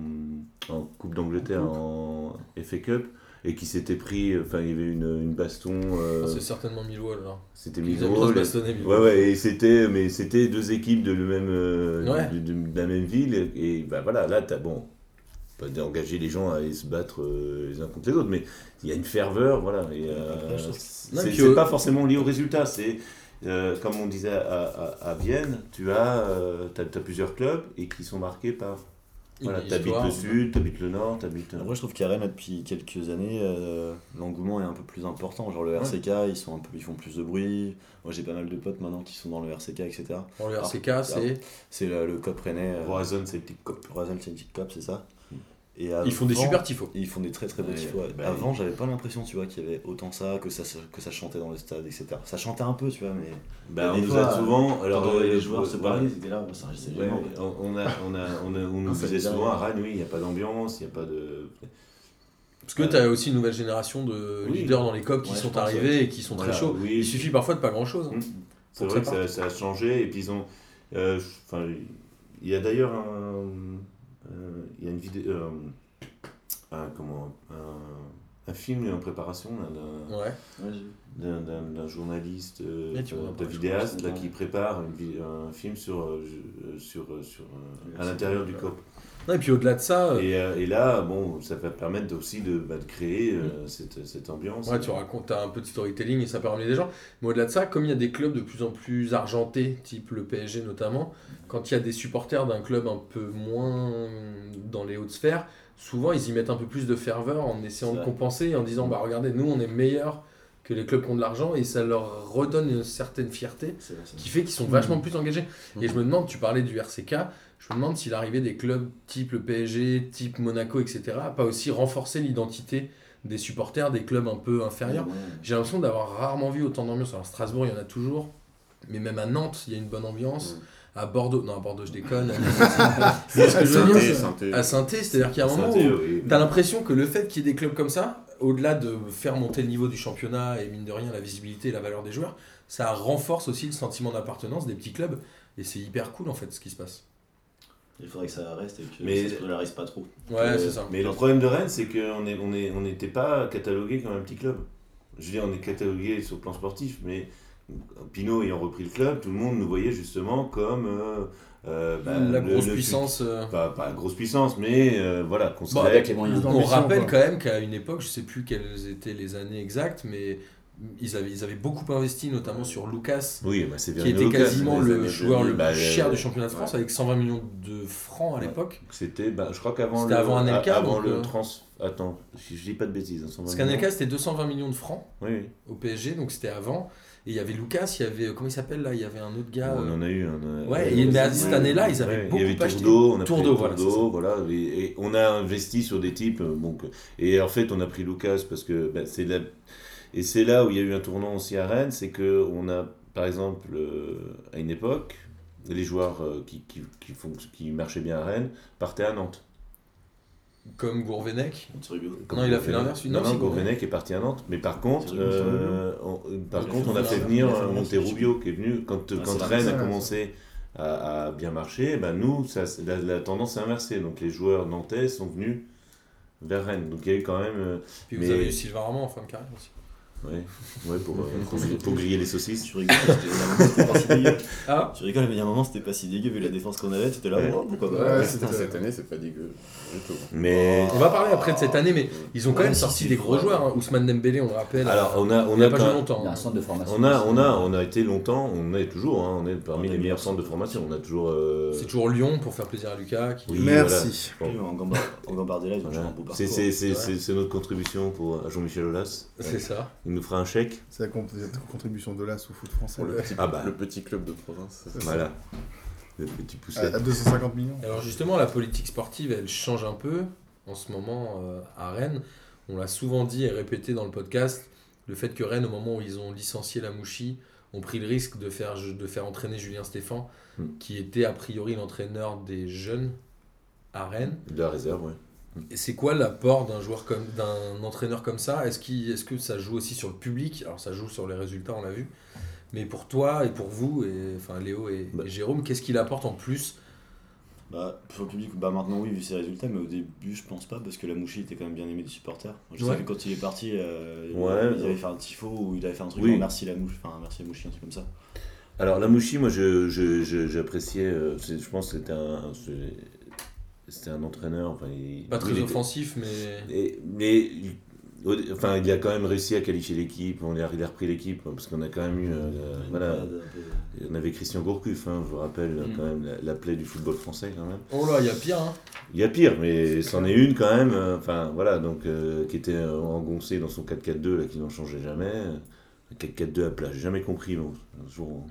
en Coupe d'Angleterre, en FA Cup, et qui s'était pris, enfin il y avait une, une baston, euh, Ah, C'est certainement Millwall alors. c'était Millwall, bastonner, Millwall. Ouais, ouais, et c'était, mais c'était deux équipes de, le même, euh, Ouais. de, de- de la même ville. Et, et bah voilà, là, t'as bon, pas d'engager les gens à aller se battre euh, les uns contre les autres, mais il y a une ferveur, voilà. Et, euh, c'est et euh, pas forcément lié au résultat, c'est. Euh, comme on disait à, à, à Vienne, tu as, euh, t'as, t'as plusieurs clubs et qui sont marqués par. Voilà, t'habites le sud, t'habites le nord, t'habites. Après, je trouve qu'à Rennes, depuis quelques années, euh, l'engouement est un peu plus important. Genre, le Ouais. RCK, ils, sont un peu, ils font plus de bruit. Moi, j'ai pas mal de potes maintenant qui sont dans le RCK, etc. Pour le RCK, c'est. C'est le, le COP Rennais. euh, Roison Celtic Cup. Roisel Celtic Cup, c'est ça. Ils font des super tifos. Ils font des très très beaux Ouais, tifos. ouais. bah, Avant, j'avais pas l'impression, tu vois, qu'il y avait autant ça, que ça, que ça chantait dans le stade, etc. Ça chantait un peu, tu vois, mais. Bah, on nous a souvent. Alors, Alors, euh, les joueurs se parlaient, ils étaient là, ça restait Ouais, gênant. on, on a, on, a, on, a- on nous Ah, disait fait souvent à Rennes, oui, il n'y a pas d'ambiance, il n'y a pas de. Parce que tu as aussi une nouvelle génération de Oui. leaders dans les COP qui Ouais, sont arrivés et qui sont Voilà, très chauds. oui. Il suffit parfois de pas grand chose. Mm. C'est vrai que ça a changé, et puis ils ont. euh, Enfin, il y a d'ailleurs un. euh, y a une vidéo. euh, un, comment un, un film en préparation d'un- Ouais. D'un journaliste, euh, d'un vidéaste là, qui prépare une un film sur, euh, sur, sur, à l'intérieur du. COP. Et puis au-delà de ça, euh, Et, euh, et là, bon, ça va permettre aussi de, bah, de créer euh, cette, cette ambiance. ouais, tu racontes un peu de storytelling et ça peut ramener des gens. Mais au-delà de ça, comme il y a des clubs de plus en plus argentés, type le PSG notamment, quand il y a des supporters d'un club un peu moins dans les hautes sphères, souvent ils y mettent un peu plus de ferveur en essayant de compenser et en disant bah regardez, nous on est meilleurs que les clubs qui ont de l'argent et ça leur redonne une certaine fierté qui fait qu'ils sont vachement plus engagés. Et je me demande, tu parlais du RCK, je me demande si l'arrivée des clubs type le PSG, type Monaco, etc., a pas aussi renforcé l'identité des supporters des clubs un peu inférieurs. Ouais. J'ai l'impression d'avoir rarement vu autant d'ambiance. Alors Strasbourg, il y en a toujours, mais même à Nantes, il y a une bonne ambiance. À Bordeaux, non, à Bordeaux, je déconne. ce que je veux dire, Sainté, c'est- Sainté. à saint c'est-à-dire qu'il y a un moment Sainté, où oui. T'as l'impression que le fait qu'il y ait des clubs comme ça, au-delà de faire monter le niveau du championnat et mine de rien la visibilité et la valeur des joueurs, ça renforce aussi le sentiment d'appartenance des petits clubs. Et c'est hyper cool en fait ce qui se passe. Il faudrait que ça reste et que Mais- ça se polarise pas trop. Ouais, Euh, c'est ça. Mais le problème de Rennes, c'est qu'on est, on est, on n'était pas catalogué comme un petit club. Je veux dire, on est catalogué sur le plan sportif, mais Pinot ayant repris le club, tout le monde nous voyait justement comme euh, euh, bah, la le- grosse le- puissance. euh, Pas, pas grosse puissance, mais euh, voilà, qu'on se Bon, crée- avec les moyens. Dans On rappelle quoi. quand même qu'à une époque, je sais plus quelles étaient les années exactes, mais ils avaient, ils avaient beaucoup investi, notamment sur Lucas, Oui, bah, qui était Lucas, quasiment le joueur 2000, le bah, plus cher euh, du championnat de France, ouais. avec 120 millions de francs à l'époque. C'était, bah, je crois qu'avant le, avant Anelka, avant donc, le euh, trans. Attends, je, je dis pas de bêtises. hein, 120 Parce qu'Anelka, c'était 220 millions de francs Oui, oui. au PSG, donc c'était avant. Et il y avait Lucas, il y avait, comment il s'appelle là? Il y avait un autre gars. on euh, en a eu. on a- Ouais, et mais cette année-là, ils avaient ouais, beaucoup Il y avait acheté. Tourdeau, on a Tourdeau, voilà, Tourdeau, voilà. Et, et on a investi sur des types. euh, que- et en fait, on a pris Lucas parce que bah, c'est là. Et c'est là où il y a eu un tournant aussi à Rennes, c'est que on a, par exemple, euh, à une époque, les joueurs euh, qui, qui, qui, font, qui marchaient bien à Rennes partaient à Nantes. Comme Gourvenec. Non, il a fait l'inverse. Non, Non, non, c'est Gourvenec est parti à Nantes. Mais par contre, euh, on, par contre, fait on a fait venir Monterrubio qui est venu quand, Ah, quand Rennes a commencé à, à bien marcher. Ben nous, ça, la, la tendance s'est inversée. Donc les joueurs nantais sont venus vers Rennes. Donc il y a eu quand même. Puis Mais- vous avez eu Sylvain Armand en fin de carrière aussi. Ouais, ouais, pour, euh, pour, pour griller les saucisses. Tu rigoles, c'était- il y a un moment, c'était pas si dégueu. Ah Tu rigoles, mais il y a un moment, c'était pas si dégueu vu la défense qu'on avait. Tu étais là, Ouais. oh, pourquoi pas. ouais, cette année, c'est pas dégueu du tout. Mais On va parler après de cette année, mais ils ont quand Ouais, même sorti des gros joueurs. hein. Ousmane Dembélé, on le rappelle. alors, on a, on il n'y a a, pas joué Il y longtemps. a un centre de formation. on a, on a, on a été longtemps, on est toujours, hein, on est parmi On les meilleurs centres de formation. On a toujours. euh, C'est toujours Lyon pour faire plaisir à Lucas. qui- Oui, Merci. voilà. En Gamba- en Gambardella, ils ont un beau parcours. C'est c'est- c'est- Ouais. c'est- c'est notre contribution pour à Jean-Michel Aulas. C'est ça. Nous fera un chèque. C'est la con- contribution de l'AS au foot français. Le petit, Ah bah. le petit club de province. Voilà. Le petit À, pousset. à 250 millions. Alors justement, la politique sportive, elle change un peu en ce moment euh, à Rennes. On l'a souvent dit et répété dans le podcast, le fait que Rennes, au moment où ils ont licencié la Mouchi, ont pris le risque de faire, de faire entraîner Julien Stéphan, Hmm. qui était a priori l'entraîneur des jeunes à Rennes. De la réserve, ouais. Et c'est quoi l'apport d'un joueur comme d'un entraîneur comme ça? Est-ce qu'il- est-ce que ça joue aussi sur le public? Alors ça joue sur les résultats, on l'a vu. Mais pour toi et pour vous, et, enfin Léo et, Bah. et Jérôme, qu'est-ce qu'il apporte en plus? Bah, pour le public, bah maintenant oui, vu ses résultats, mais au début, je pense pas, parce que la Mouchi était quand même bien aimé des supporters. Je Ouais. sais que quand il est parti, euh, Ouais. ils avaient fait un tifo ou il avait fait un truc Oui. genre merci la mouche, enfin merci la Mouchi, un truc comme ça. Alors, la Mouchi, moi, je, je, je- j'appréciais. euh, je pense que c'était un, c'était un entraîneur. Enfin, il, Pas très il était- offensif, mais et- mais enfin, il a quand même réussi à qualifier l'équipe. On a, il a repris l'équipe parce qu'on a quand même eu. euh, voilà, on avait Christian Gourcuff, hein, je vous rappelle Mm. quand même la, la plaie du football français quand même. oh là, il y a pire. Hein. Il y a pire, mais c'en est une quand même. euh, Enfin, voilà, donc euh, qui était euh, engoncé dans son 4-4-2 là, qui n'en changeait jamais. Un 4-4-2 à plat, j'ai jamais compris. bon, un jour,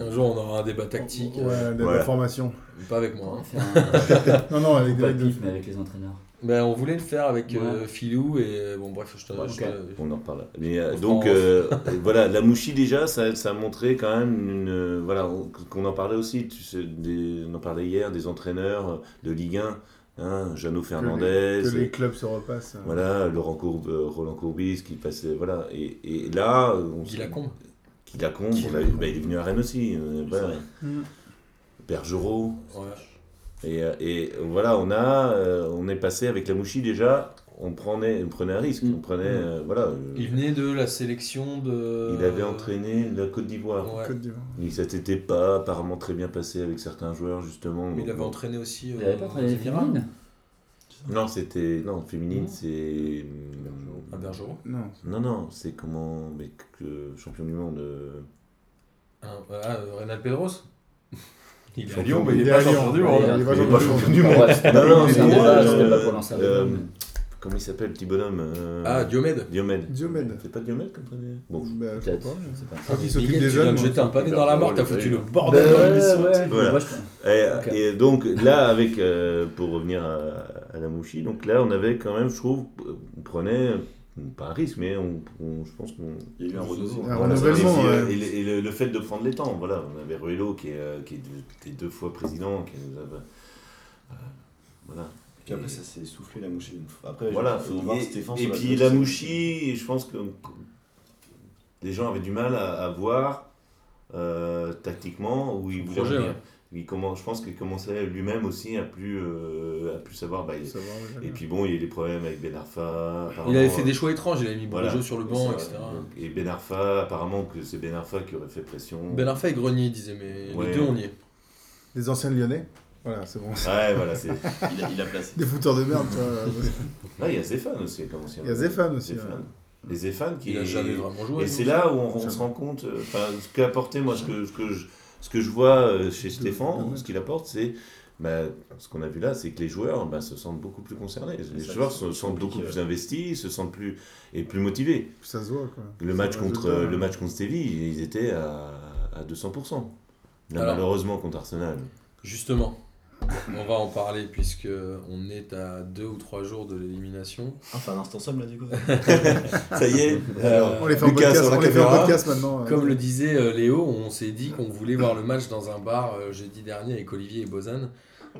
Un jour, on aura un débat tactique. Ouais, euh, de Ouais. la formation. Pas avec On moi. hein. un Non, non, avec mais les entraîneurs. Ben, on voulait le faire avec Ouais. euh, Philou et euh, bon, bref, je te. Ouais, je ok. te- On en reparle. Mais, euh, On donc euh, voilà, la Mouchi déjà, ça, ça a montré quand même une, euh, voilà, on- qu'on en parlait aussi. Tu sais, des- on en parlait hier des entraîneurs de Ligue 1, hein, Jeannot que Fernandez, les, que les clubs se repassent. euh. voilà, Laurent Courbe, euh, Roland Courbis qui passait, voilà. Et, et là, on Guy Lacombe. Guy Lacombe, Lacombe. bah, il est venu à Rennes aussi. euh, voilà. Mm. Bergerot. Ouais. Et, euh, et voilà, on a, euh, on est passé avec la Mouchi déjà. On prenait, on prenait un risque. Mm. On prenait, euh, voilà. euh, Il venait de la sélection de. il avait entraîné la Côte d'Ivoire. Ouais. Ça s'était pas apparemment très bien passé avec certains joueurs justement. Mais il avait bon. entraîné aussi. Il euh, n'avait pas entraîné féminines Non, c'était non féminine, c'est À Bergerot. Non. non non, c'est comment mais que champion du monde. euh, Ah, ah, euh, Reynald Pedros Il est à Champion, Lyon, mais il est pas champion du monde. il est pas champion du monde. Ah Non, pas- non, c'était euh, pas pour lancer Comment il s'appelle le petit bonhomme euh, Ah, Diomède. Diomède. Diomède. C'est pas Diomède comme prénom? Bon. Bah, je sais Peut-être, pas. je sais pas. Quand il s'occupe Miguel, des jeunes. moi, jeter un pavé dans la mare, t'as foutu le Bah bordel dans l'émission. ouais, Voilà. Et, donc là, avec euh, pour revenir à, à la Mouchi, donc là, on avait quand même, je trouve, on prenait pas un risque, mais on, on- je pense qu'on Il y a eu un Voilà, renouvellement, et, ouais. et le, et le- le fait de prendre les temps, voilà, on avait Ruello qui est, euh, qui est deux, qui est deux fois président, qui nous a, euh, voilà. Puis après, ça s'est soufflé la Mouchi. une fois. Après, Voilà. il faut voir Et, Stéphane et puis la Mouchi, je pense que les gens avaient du mal à, à voir euh, tactiquement où il voulait projet, revenir. ouais. Il commence, je pense qu'il commençait lui-même aussi à plus, euh, à plus savoir. bah, il- et puis bon, il y a eu des problèmes avec Ben Arfa. Il avait fait des choix étranges, il avait mis Voilà. Bourgeot sur le banc, ça, etc. donc, Et Ben Arfa, apparemment que c'est Ben Arfa qui aurait fait pression. Ben Arfa et Grenier, il disait, mais Ouais. les deux on y est. Des anciens lyonnais. Voilà, c'est bon. Ouais, voilà, c'est. Il a, il a placé. Des fouteurs de merde, vois. Là, il y a Zéphane aussi, comme ancien. Il y a Zéphane aussi, Zéphane. ouais. Les Zéphane qui. Il a jamais vraiment joué. Et c'est là où on, on se rend compte, euh, enfin, ce qu'a apporté, moi, ce que, ce que, je, ce que je vois euh, chez Stéphane, ce qu'il apporte, c'est. Bah, ce qu'on a vu là, c'est que les joueurs bah, se sentent beaucoup plus concernés. Les ça, joueurs se sentent beaucoup plus investis, se sentent plus et plus motivés. Ça se voit, quoi. Le Ça match contre le match contre Stevie, ils étaient à, à 200%. Là, Alors. malheureusement contre Arsenal. Justement, on va en parler puisque on est à deux ou trois jours de l'élimination. Enfin, un instant somme là, du coup. Ça y est. Alors, On les fait en podcast, sur la on les fait en podcast maintenant. Comme le disait euh, Léo, on s'est dit qu'on voulait voir le match dans un bar euh, jeudi dernier avec Olivier et Bozan,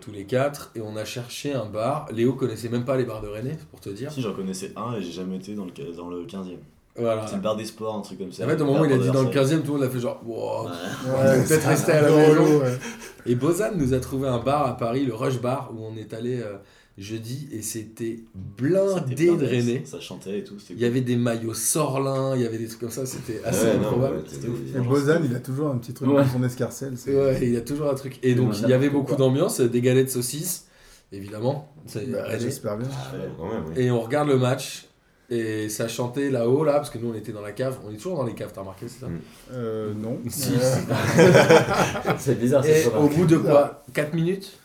tous les quatre, et on a cherché un bar. Léo connaissait même pas les bars de René, pour te dire. Si, j'en connaissais un et j'ai jamais été dans le, dans le 15ème. Voilà. C'est le bar des sports, un truc comme ça. En fait, au moment où il a dit dans le Versailles. 15ème, tout le monde a fait genre, wow. Ouais. Ouais, peut-être rester à la maison. ouais. Et Bozan nous a trouvé un bar à Paris, le Rush Bar, où on est allé euh, jeudi, et c'était blindé de René. Ça chantait et tout. c'était Il y avait des maillots Sorlin, il y avait des trucs comme ça, c'était assez Ouais, non, improbable. ouais, C'était ouf. Et Bozan, il a toujours un petit truc Ouais. dans son escarcelle. Ouais, il y a toujours un truc. Et donc, il y avait beaucoup d'ambiance, des galettes de saucisses, évidemment. Bah. J'espère bien. Ouais, quand même, oui. Et on regarde le match, et ça chantait là-haut, là, parce que nous, on était dans la cave. On est toujours dans les caves, t'as remarqué, c'est ça Mm. Euh, non. Si, Euh, C'est bizarre, c'est au bout de quoi 4 minutes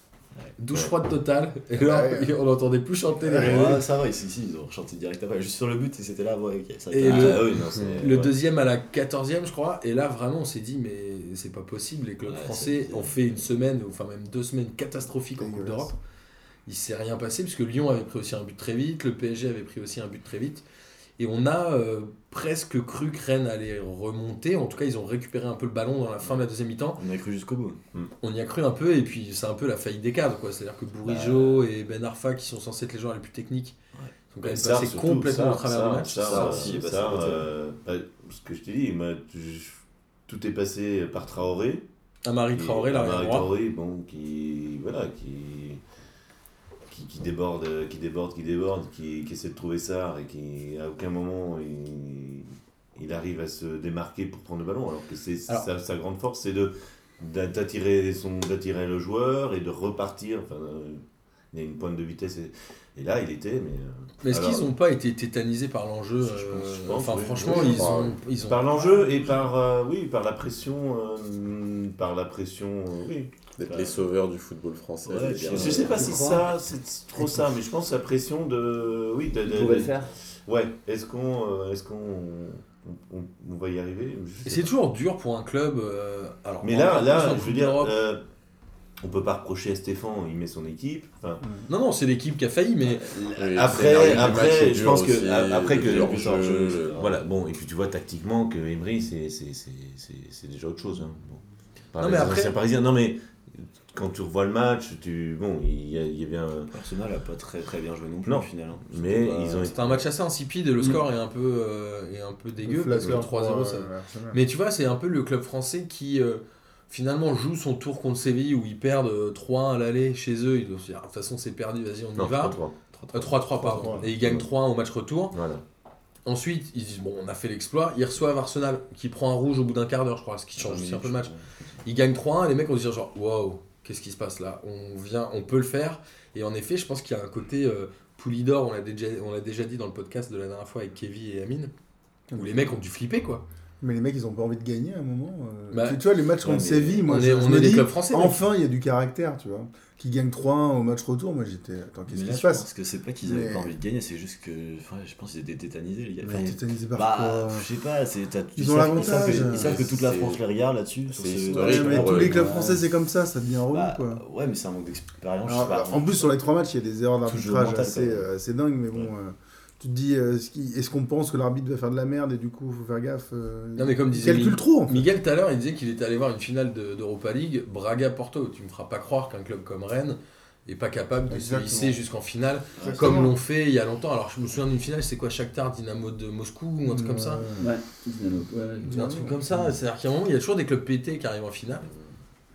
Douche froide totale. Et là, Ouais. on n'entendait plus chanter les Ouais. Ça va, ici, ici, ils ont chanté direct après. Juste sur le but, et c'était là, ouais, ok. Ça a Et été- le- Ah, oui, non, c'est- Le ouais. deuxième à la 14e, je crois. Et là, vraiment, on s'est dit, mais c'est pas possible. Les clubs Ouais, français ont fait une semaine, enfin même deux semaines catastrophiques en Coupe d'Europe. Il s'est rien passé, puisque Lyon avait pris aussi un but très vite, le PSG avait pris aussi un but très vite. Et on a euh, presque cru que Rennes allait remonter. En tout cas, ils ont récupéré un peu le ballon dans la fin de la deuxième mi-temps. On a cru jusqu'au bout. On y a cru un peu, et puis c'est un peu la faillite des cadres. quoi. C'est-à-dire que Bourigeau et Ben Arfa, qui sont censés être les joueurs les plus techniques, Ouais. sont quand Bah, même passés surtout, complètement au travers ça, du match. Ça, aussi, bah, euh, bah, ce que je t'ai dit, tout est passé par Traoré. Amari Traoré, Amari droit. Traoré, bon, qui, voilà, qui, qui, qui déborde, qui déborde, qui déborde, qui, qui essaie de trouver ça et qui, à aucun moment, il, il arrive à se démarquer pour prendre le ballon. Alors que c'est sa, sa grande force, c'est de d'attirer son d'attirer le joueur et de repartir. Enfin, euh, il y a une pointe de vitesse. Et, et là, il était, mais. euh, Mais est-ce qu'ils n'ont pas été tétanisés par l'enjeu Je pense- euh, Enfin, oui. franchement, Oui, ils, ont, ils ont. Par l'enjeu et par, euh, oui, par la pression, par la pression, oui. D'être les sauveurs du football français. Ouais, je. Je sais pas si ça, c'est trop ça, mais je pense la pression de, oui, de, de- de- le faire. Ouais. Est-ce qu'on, euh, est-ce qu'on, on, on- on va y arriver? Et c'est toujours dur pour un club. euh, alors, Mais là, là, je veux dire, euh, on peut pas reprocher à Stéphane, il met son équipe. Enfin, Non, non, c'est l'équipe qui a failli, mais Oui, après, après, je pense que aussi, après que je- je- voilà, bon, et puis tu vois tactiquement que Emery, c'est, c'est, c'est, c'est, c'est déjà autre chose. Hein. Bon. Par Non, mais après- anciens Parisiens. Non mais quand tu revois le match, tu, bon, il y, a- il y avait un, Arsenal a pas très très bien joué non plus Non. au final. hein. C'était mais pas- ils ont c'était un match assez insipide. Le score est un peu, euh, est un peu dégueu parce que le 3-0, ça. Mais tu vois, c'est un peu le club français qui euh, finalement joue son tour contre Séville où ils perdent euh, 3-1 à l'aller chez eux. Ils doivent se dire, de toute façon, c'est perdu, vas-y, on y non, va. 3-3. Euh, 3-3, pardon. 3-3. Et ils gagnent 3-1 au match retour. Voilà. Ensuite, ils disent, bon, on a fait l'exploit. Ils reçoivent Arsenal qui prend un rouge au bout d'un quart d'heure, je crois, ce qui change aussi un peu le match. Ils gagnent 3-1 et les mecs vont se dire genre waouh, qu'est-ce qui se passe là? On vient, on peut le faire. Et en effet, je pense qu'il y a un côté euh, Poulidor, on l'a déjà, on l'a déjà dit dans le podcast de la dernière fois avec Kevin et Amine, où les mecs ont dû flipper quoi. Mais les mecs, ils ont pas envie de gagner à un moment. euh. Bah, tu, tu vois, les matchs contre Séville, moi, on je, est, je on me est des dis, clubs français. enfin, il y a du caractère, tu vois. Qui gagne 3-1 au match retour, moi j'étais. Attends, qu'est-ce qui se je passe? pense que c'est pas qu'ils avaient Mais- pas envie de gagner, c'est juste que. Enfin, je pense qu'ils étaient tétanisés, les gars. Enfin, tétanisé par bah, quoi? je sais pas, c'est, t'as- Ils ils ont savent- l'avantage. Ils savent, que, ils savent que toute la France les regarde là-dessus. sur c'est ce- historique, Ouais, mais pour tous les clubs ouais. français, c'est comme ça, ça devient relou, Bah, quoi. ouais, mais c'est un manque d'expérience. je Alors, sais pas. en plus, sur les trois matchs, il y a des erreurs d'arbitrage assez, euh, assez dingues, mais bon, euh, tu te dis, euh, est-ce qu'on pense que l'arbitre va faire de la merde et du coup, faut faire gaffe euh, Non mais comme Il disait calcule Mi- trop, en fait. Miguel tout à l'heure, il disait qu'il était allé voir une finale de- d'Europa League, Braga-Porto. Tu me feras pas croire qu'un club comme Rennes est pas capable de Exactement. se hisser jusqu'en finale, Exactement. comme l'ont fait il y a longtemps. Alors je me souviens d'une finale, c'est quoi Shakhtar Dynamo de Moscou ou un truc comme ça Ouais. Ouais, Dynamo. Ouais, ouais. Un truc comme ça, c'est-à-dire qu'à un moment, il y a toujours des clubs pétés qui arrivent en finale.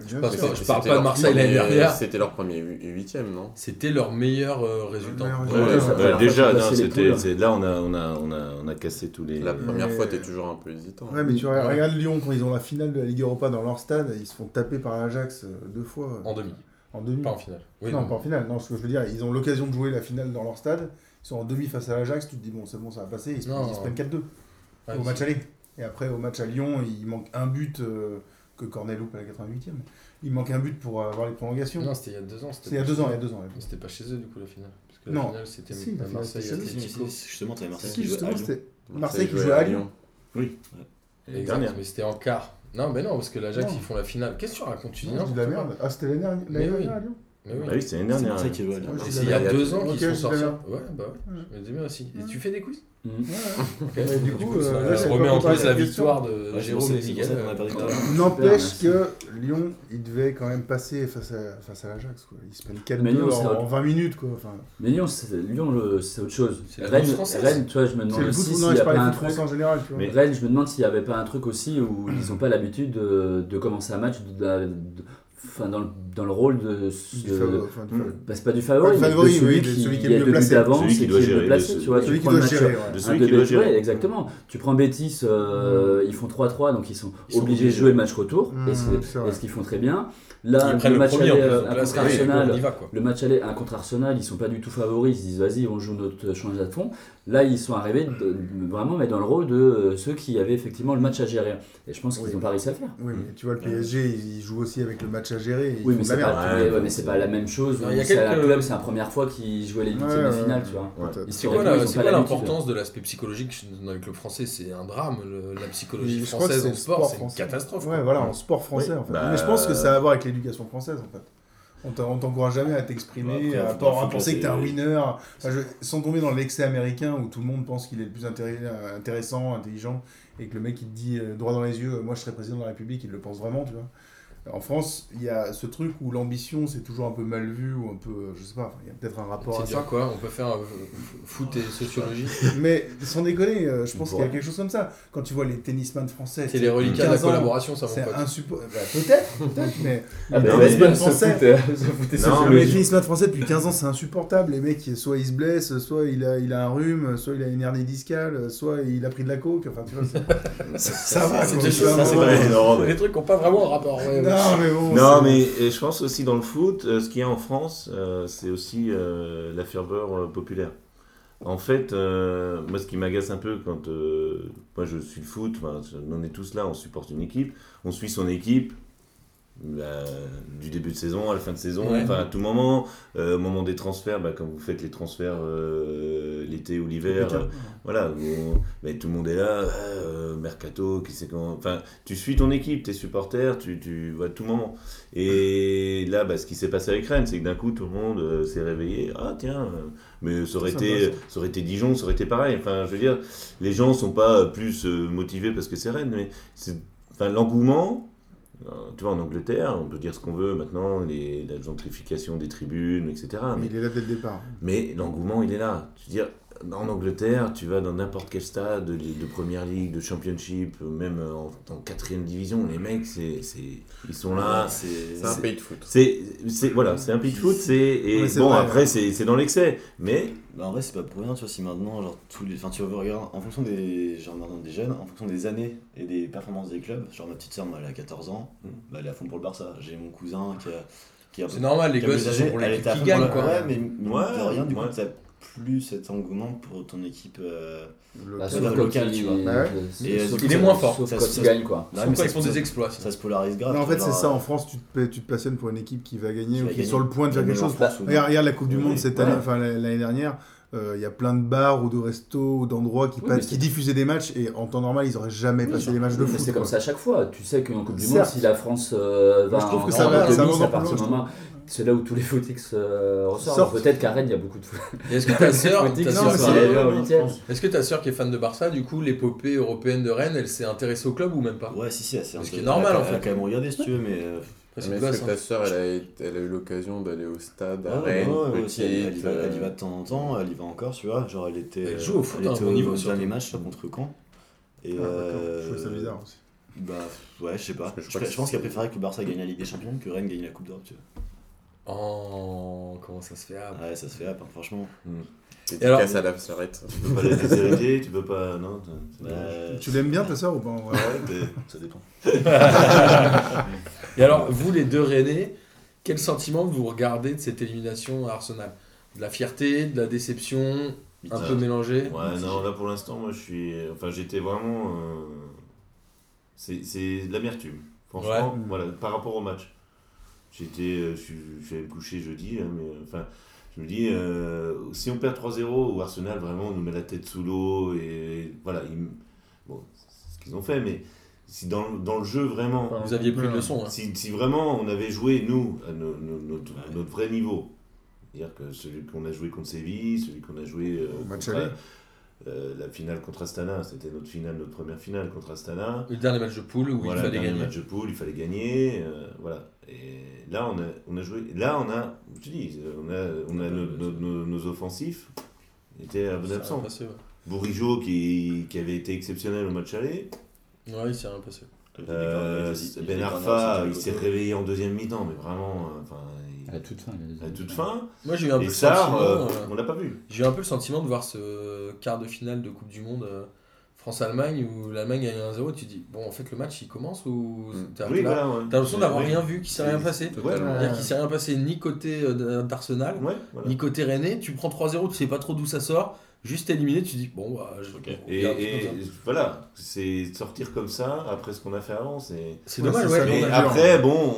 Je parle pas de Marseille l'année premier- dernière. C'était leur premier hu- huitième, non? C'était leur meilleur euh, résultat. Meilleur Ouais, déjà, non, c'était, là, on a, on, a, on, a, on a cassé tous les. La première Mais- fois, t'es toujours un peu hésitant. Ouais, mais tu vois, Ouais. regarde Lyon quand ils ont la finale de la Ligue Europa dans leur stade, ils se font taper par l'Ajax euh, deux fois euh, En demi, en demi? pas en finale. Oui, non, non. pas en finale. Non, ce que je veux dire, ils ont l'occasion de jouer la finale dans leur stade. Ils sont en demi face à l'Ajax. Tu te dis, bon, c'est bon, ça va passer. Ils se, Non. ils se prennent 4-2 Ouais, au match aller. Et après, au match à Lyon, il manque un but euh, que Cornet loupe à la 88e. Il manque un but pour avoir les prolongations. Non, c'était il y a deux ans. C'est il y a deux ans, il y a deux ans. C'était pas chez eux du coup la finale. Parce que la Non. finale c'était Si, la Marseille c'était. Justement, t'avais Marseille Si, qui jouait à justement, Lyon. c'était Marseille qui jouait à Lyon. Oui. Exact, Dernière. mais c'était en quart. Non, mais non, parce que l'Ajax ils font la finale. Qu'est-ce que tu racontes Tu dis Non, la merde. Ah, c'était l'année dernière à Lyon Mais oui. Bah oui, c'était l'année C'est dernière. C'est il y a deux ans qu'ils sont sortis. Ouais, bah ouais. Je me bien aussi. Et tu fais des quiz? Ok. Mais du coup, ça là, c'est remet en cause la victoire de c'est Jérôme c'est. N'empêche que Lyon, il devait quand même passer face à, face à l'Ajax. quoi. Ils se prennent 4 Mais Lyon, en, c'est en 20 minutes. Quoi. Enfin, Mais Lyon, c'est Lyon, le- c'est autre chose. C'est Rennes, tu vois, je me c'est demande aussi s'il non, n'y je a pas parlais un truc. Mais- Rennes, je me demande s'il n'y avait pas un truc aussi où ils n'ont pas l'habitude de, de commencer un match enfin, dans, le, dans le rôle de. Du de- favori, enfin, du favori. bah, c'est pas du favori, Pas du mais favori, celui, oui, qui, celui qui est a mieux deux buts placé. d'avance Celui qui et doit qui est gérer, mieux placé, tu vois. Celui tu qui prends doit le match, gérer. De celui deux qui doit gérer. ouais, exactement. Tu prends Bétis, euh, ils font 3-3, donc ils sont Ils sont obligés de jouer le match retour, Mmh, et c'est- c'est ce qu'ils font très bien. Là, le le match premier aller, plus. euh, un contre Arsenal, va le match aller, un contre Arsenal, ils sont pas du tout favoris, ils se disent vas-y, on joue notre change à fond. Là, ils sont arrivés de- vraiment mais dans le rôle de euh, ceux qui avaient effectivement le match à gérer. Et je pense qu'ils Oui. n'ont pas réussi à le faire. Oui, mais tu vois, le PSG, il joue aussi avec le match à gérer. ils Oui, mais c'est pas, Ouais, ouais, mais c'est pas la même chose. Il y a quelques- club, c'est la première fois qu'ils jouaient les huitièmes Ouais, de ouais, finale, tu vois. C'est quoi ils ont l'importance de l'aspect psychologique dans les clubs français? C'est un drame, le- la psychologie Mais je crois que française c'est en le sport, c'est une catastrophe. Ouais, voilà, en sport français en fait. Bah, mais je pense que ça a à voir avec l'éducation française en fait. On t'encourage jamais à t'exprimer, Bah, à, à penser que t'es un winner, Enfin, je- sans tomber dans l'excès américain où tout le monde pense qu'il est le plus intéré- intéressant, intelligent, et que le mec il te dit euh, droit dans les yeux, euh, moi je serai président de la République, il le pense vraiment, tu vois. En France, il y a ce truc où l'ambition c'est toujours un peu mal vu, ou un peu, je sais pas, il y a peut-être un rapport à dire ça. quoi On peut faire euh, foot et sociologie Mais sans déconner, euh, je pense qu'il y a quelque chose comme ça. Quand tu vois les tennisman français, C'est les reliquats de la 15 ans, collaboration, ça mon pote. insupportable. peut-être, peut-être, mais Ah, les bah, tennisman français. les tennisman français depuis 15 ans, c'est insupportable. Les mecs, soit ils se blessent, soit il a, il a un rhume, soit il a une hernie discale, soit il a pris de la coke. Enfin, tu vois, ça, ça va. C'est des trucs qui n'ont pas vraiment un rapport. ouais. Non, mais bon. Non, c'est- mais je pense aussi dans le foot, euh, ce qu'il y a en France, euh, c'est aussi euh, la ferveur populaire. En fait, euh, moi, ce qui m'agace un peu quand euh, moi je suis le foot, on est tous là, on supporte une équipe, on suit son équipe. Bah, du début de saison à la fin de saison, Ouais. enfin à tout moment, euh, au moment des transferts, bah, quand vous faites les transferts euh, l'été ou l'hiver, euh, voilà, tout le monde est là, mercato, qui sait comment. Enfin, tu suis ton équipe, tes supporters, tu, tu à tout moment. Et là, bah, ce qui s'est passé avec Rennes, c'est que d'un coup, tout le monde s'est réveillé. Ah tiens, mais ça aurait été, ça aurait été Dijon, ça aurait été pareil. Enfin, je veux dire, les gens sont pas plus motivés parce que c'est Rennes, mais c'est, enfin, l'engouement. Euh, Tu vois, en Angleterre, on peut dire ce qu'on veut maintenant, les, la gentrification des tribunes, etc. Mais Mais il est là dès le départ. mais l'engouement, il est là. Je veux dire, en Angleterre, tu vas dans n'importe quel stade de, de première ligue, de championship, même en, en quatrième division, les mecs, c'est, c'est, ils sont là. C'est un pays de foot. C'est, c'est, voilà, c'est un pitch foot, c'est, et Ouais, c'est bon, vrai, après, ouais. c'est, c'est dans l'excès. Mais, Bah, en vrai, c'est pas pour rien, tu vois, si maintenant, genre, tous les. Enfin, tu regardes, en fonction des. Genre, maintenant, des jeunes, en fonction des années et des performances des clubs, genre, ma petite soeur, moi, elle a 14 ans, Mm. bah, elle est à fond pour le Barça. J'ai mon cousin qui a. Qui a C'est normal, les gosses, ils sont pour à qui fond gagne, pour le- quoi. Ouais, mais Ouais, de rien, du coup, plus cet engouement pour ton équipe. euh, Bah, Ouais, sauf dans quand le local, il- tu vois. Ouais. sauf- Et, sauf il est moins fort. Sauf Ça- quand ça- il gagne, quoi. Non, Sauf mais quand ça- ils font ça- des exploits. Ça se polarise grave. Non, en fait, c'est ça. En France, tu te, tu te passionnes pour une équipe qui va gagner Qui ou qui est sur le point de faire quelque chose. Regarde, la Coupe du Monde cette année, enfin la- l'année dernière. euh, Il y a plein de bars ou de restos ou d'endroits qui, Oui, passent- mais qui c'est- diffusaient des matchs et en temps normal ils auraient jamais Oui, passé des matchs de foot. c'est comme ça à chaque fois. Tu sais qu'en Coupe du Monde, si la France euh, va Moi, je trouve en, que ça va- demi, ça va c'est à encore partir plus du moment. C'est là où tous les footix euh, ressortent. Peut-être qu'à Rennes, il y a beaucoup de foot. Est-ce que ta sœur, est-ce que ta sœur qui est fan de Barça, du coup, l'épopée européenne de Rennes, elle s'est intéressée au club ou même pas? Ouais, si, si, c'est Ce qui est normal, elle en fait. Elle a quand même regardé, si tu veux, mais. euh, Mais est-ce que ta hein. sœur, elle a, elle eu l'occasion d'aller au stade à Ah ouais, Rennes, ouais, ouais, petite, aussi, elle, elle y va, elle y va euh, de temps en temps, elle y va encore, tu vois. Genre, elle était. Elle joue au foot elle à un était bon au niveau, dernier match contre Caen. Et Ah, euh, Je trouve ça bizarre aussi. Bah ouais, je sais pas. Je Je, pense c'est- préféré que Barça gagne la Ligue des Champions que Rennes gagne la Coupe d'Europe, tu vois. Oh, comment ça se fait ah. Ouais, ça se fait, hein, franchement. C'est Et alors- casse à la s'arrête. Tu peux pas les déshériter, tu peux pas. Non. Bah, Tu l'aimes bien ta soeur ou pas en vrai Ouais, mais ça dépend. Et alors, vous les deux Rennais, quel sentiment vous regardez de cette élimination à Arsenal? De la fierté, de la déception, un peu mélangé? Ouais, non, là pour l'instant, moi je suis. Enfin, j'étais vraiment. euh, C'est c'est de l'amertume. Franchement, Ouais. voilà, par rapport au match. J'étais. euh, Je suis je suis allé me coucher jeudi, hein, mais euh, enfin. Je me dis, euh, si on perd 3-0 ou Arsenal vraiment nous met la tête sous l'eau et voilà, ils- bon, c'est ce qu'ils ont fait, mais si dans, dans le jeu vraiment, Vous aviez pris une leçon. hein. si, si vraiment on avait joué, nous, à no- no- notre, notre vrai niveau, c'est-à-dire que celui qu'on a joué contre Séville, celui qu'on a joué euh, Au match contre, euh, la finale contre Astana, c'était notre finale, notre première finale contre Astana. Le dernier match de poule où voilà, il fallait dernier gagner. match de poule, il fallait gagner. euh, voilà. Et là, on a, on a joué. Là, on a, je te dis, on a, on a nos, nos- nos- nos offensifs étaient à bon absent. rien passé, ouais. Bourigeau qui, qui avait été exceptionnel au match aller. Ouais, il s'est rien passé. Euh, Ben Arfa, il s'est réveillé en deuxième mi-temps, mais vraiment, euh, enfin, il- À toute fin. à toute fin. Moi, j'ai eu un peu Et le sentiment. euh, euh, on l'a pas vu. J'ai eu un peu le sentiment de voir ce quart de finale de Coupe du Monde euh, France-Allemagne où l'Allemagne gagne 1-0 et tu dis bon en fait le match il commence ou Mm. t'as Oui, là, voilà, ouais. t'as l'impression d'avoir rien vu qu'il s'est rien passé Ouais, Totalement. ouais. qu'il s'est rien passé ni côté euh, d'Arsenal Ouais, voilà. ni côté Rennais tu prends 3-0 tu sais pas trop d'où ça sort juste éliminé tu dis bon bah je Ok. on Et, voilà, c'est sortir comme ça après ce qu'on a fait avant, c'est. c'est Ouais, dommage ouais Mais après, bon,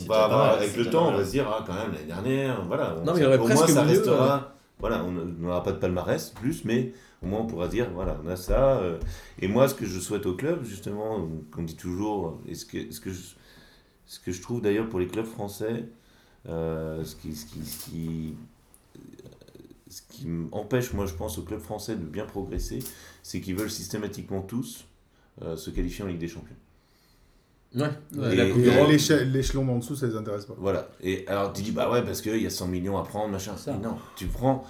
on va avoir, avec c'est le temps, on va se dire, ah, quand même, l'année dernière, voilà. on- Non, mais il y aurait au presque moins, ça mieux, restera. Voilà, on n'aura pas de palmarès plus, mais au moins on pourra dire, voilà, on a ça. euh. Et moi, ce que je souhaite au club, justement, qu'on dit toujours, et ce que, ce que, je, ce que je trouve d'ailleurs pour les clubs français, euh, ce qui. Ce qui, ce qui ce qui empêche, moi je pense, aux clubs français de bien progresser, c'est qu'ils veulent systématiquement tous euh, se qualifier en Ligue des Champions. ouais Ouais, L'échelon d'en dessous, ça les intéresse pas. Voilà. Et alors tu dis, bah ouais, parce qu'il y a 100 millions à prendre, machin. Ça. Mais non, tu prends.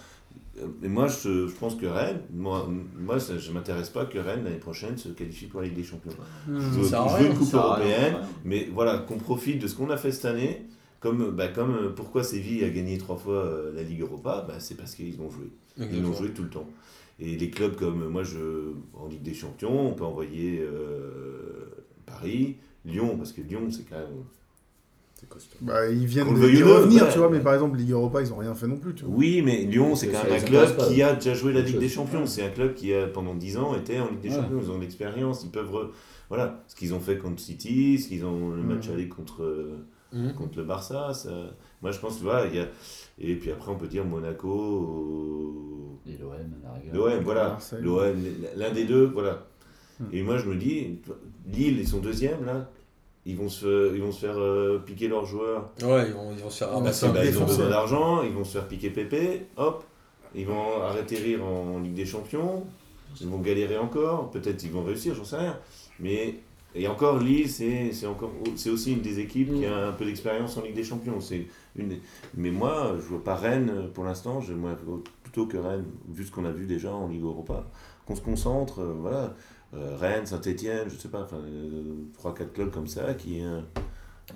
Euh, Mais moi, je, je pense que Rennes, moi, moi ça, je m'intéresse pas que Rennes, l'année prochaine, se qualifie pour la Ligue des Champions. Je veux, je veux une Coupe rien, européenne, mais voilà, qu'on profite de ce qu'on a fait cette année. Comme, bah, comme euh, pourquoi Séville a gagné trois fois euh, la Ligue Europa, bah, c'est parce qu'ils ont joué. Ils l'ont joué tout le temps. Et les clubs comme moi, je, en Ligue des Champions, on peut envoyer euh, Paris, Lyon, parce que Lyon, c'est quand même. C'est costaud. Bah, ils viennent de revenir, ouais. tu vois, mais par exemple, Ligue Europa, ils ont rien fait non plus, tu vois. Oui, mais Lyon, c'est quand même un club pas. qui a déjà joué la Ligue des. Champions. C'est un club qui a pendant 10 ans été en Ligue des Ouais. Champions. Ils ont de l'expérience, ils peuvent. re- Voilà, ce qu'ils ont fait contre City, ce qu'ils ont le match Mhm. aller contre, euh, Mhm. contre le Barça. Ça... Moi, je pense, tu vois, il y a. Et puis après, on peut dire Monaco. Et l'OM. L'OM, voilà. L'OM, l'un des deux, voilà. Hmm. Et moi, je me dis, Lille, ils sont deuxièmes, là. Ils vont se, ils vont se faire euh, piquer leurs joueurs. ouais ils vont, ils vont se faire Ah, ramasser un bah, ils ont besoin d'argent, ils vont se faire piquer pépé, hop, ils vont atterrir en Ligue des Champions, ils vont galérer encore, peut-être ils vont réussir, j'en sais rien. Mais, et encore, Lille, c'est aussi une des équipes qui a un peu d'expérience en Ligue des Champions. Une des- Mais moi, je vois pas Rennes pour l'instant, plutôt que Rennes, vu ce qu'on a vu déjà en Ligue Europa, qu'on se concentre, euh, voilà. Euh, Rennes, Saint-Etienne, je sais pas, enfin, 3-4 clubs comme ça qui. euh,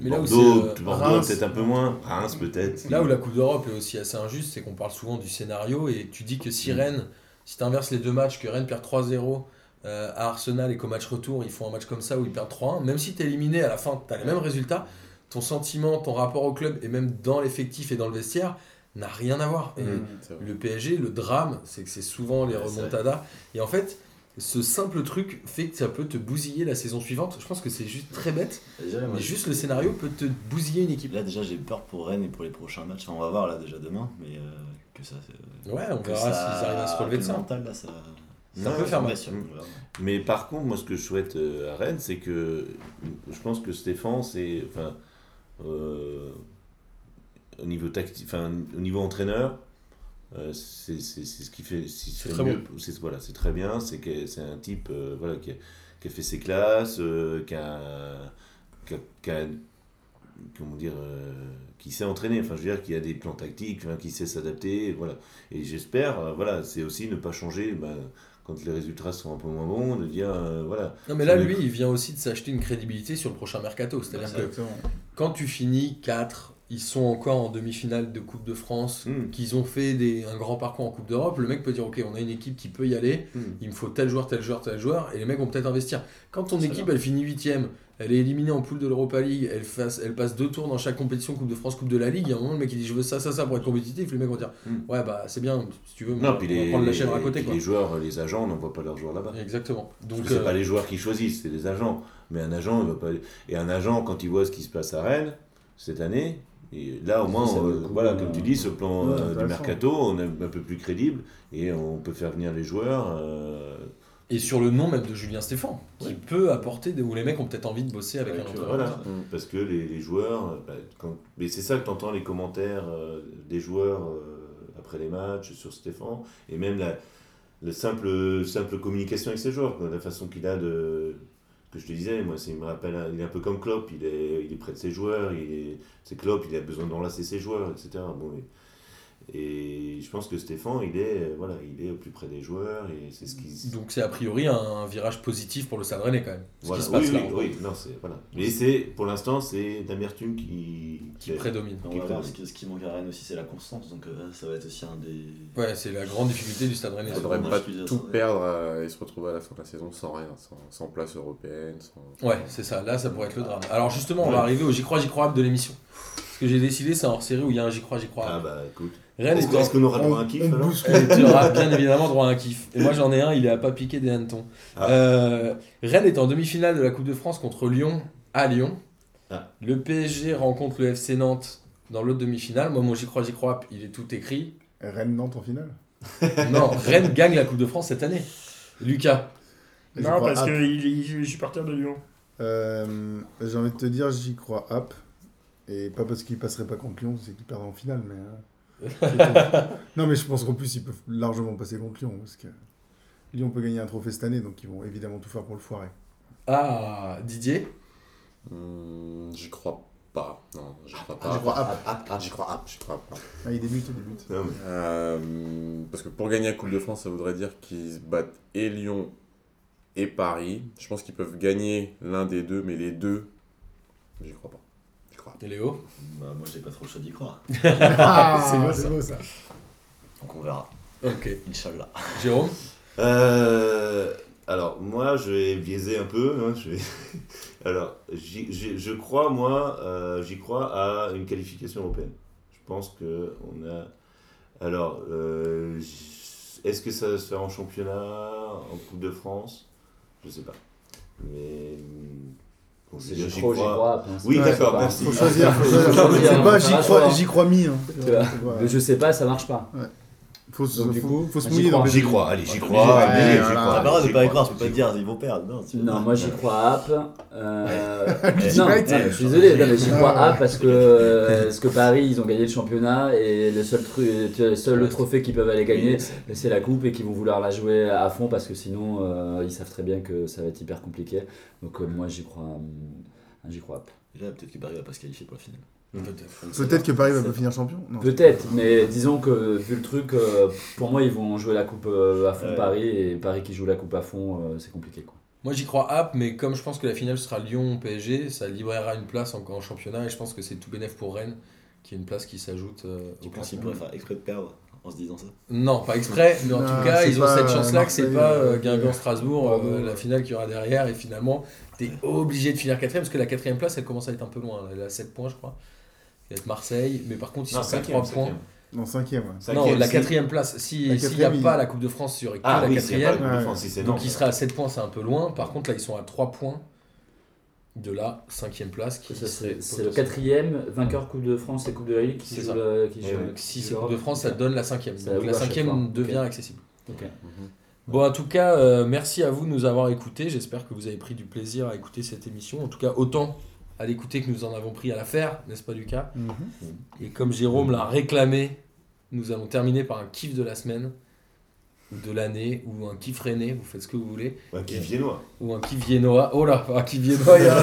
Mais là où Bordeaux, c'est, euh, Bordeaux peut-être un peu moins, Reims peut-être. Là où la Coupe d'Europe est aussi assez injuste, c'est qu'on parle souvent du scénario et tu dis que si Rennes, si tu inverses les deux matchs, que Rennes perd 3-0 euh, à Arsenal et qu'au match retour, ils font un match comme ça où ils perdent 3-1, même si tu es éliminé à la fin, tu as les mêmes résultats, ton sentiment, ton rapport au club et même dans l'effectif et dans le vestiaire n'a rien à voir. Et Mmh, vrai. le PSG, le drame, c'est que c'est souvent les Ouais, remontadas. Et en fait, ce simple truc fait que ça peut te bousiller la saison suivante. Je pense que c'est juste très bête, Déjà, moi, mais juste le scénario peut te bousiller une équipe. Là, déjà, j'ai peur pour Rennes et pour les prochains matchs. Enfin, on va voir là déjà demain, mais euh, que ça. Ouais, on verra ça- s'ils arrivent à se relever de que ça. mental, là, ça. Ça peut faire mal. Verra. Mais par contre, moi, ce que je souhaite euh, à Rennes, c'est que je pense que Stéphane, c'est. Enfin. euh, au niveau tactique, enfin, au niveau entraîneur, euh, c'est ce qui fait. C'est très mieux. C'est voilà, c'est très bien. C'est que c'est un type euh, voilà, qui, a, qui a fait ses classes, euh, qui a. qui a- qui a- comment dire. qui sait entraîner, enfin je veux dire, qui a des plans tactiques, qui sait s'adapter, voilà. Et j'espère, voilà, c'est aussi ne pas changer, bah, quand les résultats sont un peu moins bons, de dire euh, voilà. Non, mais là, lui, il vient aussi de s'acheter une crédibilité sur le prochain mercato. C'est-à-dire que quand tu finis 4, ils sont encore en demi-finale de Coupe de France, Hmm. qu'ils ont fait des, un grand parcours en Coupe d'Europe, le mec peut dire Ok, on a une équipe qui peut y aller, Hmm. il me faut tel joueur, tel joueur, tel joueur, et les mecs vont peut-être investir. Quand ton équipe, elle finit 8ème, elle est éliminée en poule de l'Europa League, elle, fasse, elle passe deux tours dans chaque compétition, Coupe de France, Coupe de la Ligue, il y a un moment, le mec il dit Je veux ça, ça, ça pour être compétitif, les mecs vont dire Hmm. Ouais, bah c'est bien, si tu veux, Non, on puis va les, prendre la chèvre à côté. puis Quoi. les joueurs, les agents n'envoient pas leurs joueurs là-bas. Exactement. Donc, c'est euh, pas les joueurs qui choisissent, c'est les agents. Mais un agent, il va pas. Et un agent, quand il voit ce qui se passe à Rennes cette année, et là au moins, Ça euh, voilà, comme tu dis, ce plan ouais, euh, du mercato, on est un peu plus crédible et on peut faire venir les joueurs. euh, Et sur le nom même de Julien Stéphan, qui Ouais. peut apporter, des... où les mecs ont peut-être envie de bosser avec, Avec, un entraîneur. voilà, parce que les, les joueurs, bah, quand... mais c'est ça que tu entends les commentaires euh, des joueurs euh, après les matchs sur Stéphane, et même la, la simple, simple communication avec ses joueurs, quoi, la façon qu'il a de. Que je te disais, moi, c'est- il me rappelle, il est un peu comme Klopp, il est, il est près de ses joueurs, il est, c'est Klopp, il a besoin d'enlacer ses joueurs, etc. Bon, et je pense que Stéphane, il est, euh, voilà, il est au plus près des joueurs, et c'est ce qui. Donc c'est a priori un virage positif pour le Stade Rennais quand même. Ce Voilà. qui se passe oui, là. oui, en gros, oui, non, c'est, voilà. Mais c'est, pour l'instant, c'est l'amertume qui, Qui prédomine. On Qui voir, ce qui, ce qui manque à Rennes aussi, c'est la constance. Donc euh, ça va être aussi un des. Ouais, c'est la grande difficulté du Stade Rennais. Il Ouais, faudrait pas tout perdre euh, et se retrouver à la fin de la saison sans rien, sans, sans place européenne. Sans... Ouais, c'est ça. Là, ça pourrait être le drame. Alors justement, on va arriver au J'y crois, J'y crois de l'émission. Ce que j'ai décidé, c'est un hors-série où il y a un J'y crois, J'y crois. Ah bah écoute. Rennes Est-ce est que- en- est-ce qu'on aura droit à un kiff alors tu auras bien évidemment droit à un kiff. Et moi j'en ai un, il est à pas piquer des hannetons. Ah. Euh, Rennes est en demi-finale de la Coupe de France contre Lyon à Lyon. Ah. Le PSG rencontre le FC Nantes dans l'autre demi-finale. Moi, mon j'y crois, j'y crois, il est tout écrit. Rennes-Nantes en finale? Non, Rennes gagne la Coupe de France cette année. Lucas. Non, parce App. qu'il est supporter de Lyon. Euh, J'ai envie de te dire, j'y crois app. Et pas parce qu'ils passeraient pas contre Lyon, c'est qu'ils perdent en finale. Mais, euh, tout. non, mais je pense qu'en plus, ils peuvent largement passer contre Lyon. Parce que Lyon peut gagner un trophée cette année, donc ils vont évidemment tout faire pour le foirer. Ah, Didier? Hmm, J'y crois pas. Non, j'y crois Ah, pas. j'y crois app. J'y crois pas. J'y crois pas. Ah, il débute, il débute. Non, mais- Euh, parce que pour gagner la Coupe de France, ça voudrait dire qu'ils battent et Lyon et Paris. Je pense qu'ils peuvent gagner l'un des deux, mais les deux, j'y crois pas. Crois. Et Léo. Bah, moi, j'ai pas trop le choix d'y croire. Ah, C'est beau, c'est ça. beau ça. Donc on verra. Ok. Inch'Allah. Jérôme. Euh, alors, moi, je vais biaiser un peu. hein, je vais- alors, j'y- j'y- je crois, moi, euh, j'y crois à une qualification européenne. Je pense que on a. Alors, euh, j- est-ce que ça va se faire en championnat, en Coupe de France? Je sais pas. Mais. Je dire, J'y crois, j'y crois. c'est Oui, d'accord, c'est merci. Faut choisir. faut choisir. C'est hein, pas j'y crois, j'y crois mis. hein. Tu vois, C'est le je sais pas, ça marche pas. Faut, se- Donc, du faut- coup, faut se j'y mouiller dans J'y crois, allez, j'y crois. allez, j'y crois, le droit de pas y crois, croire, tu peux pas te dire, ils vont perdre. Non, moi j'y crois à App. Euh, non, non, je suis désolé, non, mais j'y crois à parce que, parce que Paris ils ont gagné le championnat et le seul, truc, le seul trophée qu'ils peuvent aller gagner c'est la coupe et qu'ils vont vouloir la jouer à fond parce que sinon euh, ils savent très bien que ça va être hyper compliqué. Donc euh, moi j'y crois, euh, j'y crois. Déjà, peut-être que Paris va pas se qualifier pour la finale. Peut-être que Paris va pas finir champion. Peut-être, mais disons que vu le truc, euh, pour moi ils vont jouer la coupe euh, à fond Ouais. Paris et Paris qui joue la coupe à fond, euh, c'est compliqué quoi. Moi j'y crois app, mais comme je pense que la finale sera Lyon-PSG, ça libérera une place encore en championnat et je pense que c'est tout bénef pour Rennes, qui est une place qui s'ajoute euh, Tu au penses qu'ils classement. pourraient faire exprès de perdre en se disant ça? Non, pas exprès, mais en Non, tout cas, ils ont cette chance-là que c'est pas euh, Guingamp-Strasbourg, euh, la finale qu'il y aura derrière, et finalement, t'es obligé de finir quatrième, parce que la quatrième place, elle commence à être un peu loin, elle a 7 points, je crois. Être Marseille, mais par contre, ils Non, sont à cinquième, 3 points. Non, cinquième. ouais. Non, la quatrième place, si La s'il n'y a pas la Coupe de France, que Ah la oui, c'est pas quatrième. la Coupe de Ouais. France, si c'est Donc Nantes. il sera à 7 points, c'est un peu loin. Par contre, là, ils sont à 3 points de la cinquième place. Qui Ça, serait C'est le quatrième vainqueur Coupe de France et Coupe de la Ligue qui joue ça. le. Qui Et joue-. Donc, si c'est Coupe de France, ça donne la cinquième. Ça Donc la cinquième devient accessible. Ok. Bon, en tout cas, euh, merci à vous de nous avoir écoutés. J'espère que vous avez pris du plaisir à écouter cette émission. En tout cas, autant à l'écouter que nous en avons pris à la faire, n'est-ce pas, Lucas? Mhm. Et comme Jérôme l'a réclamé, nous allons terminer par un kiff de la semaine. De l'année ou un kiff rennais, vous faites ce que vous voulez, Un kiff viennois. ou un kiff viennois. Oh là, un kiff viennois, il y a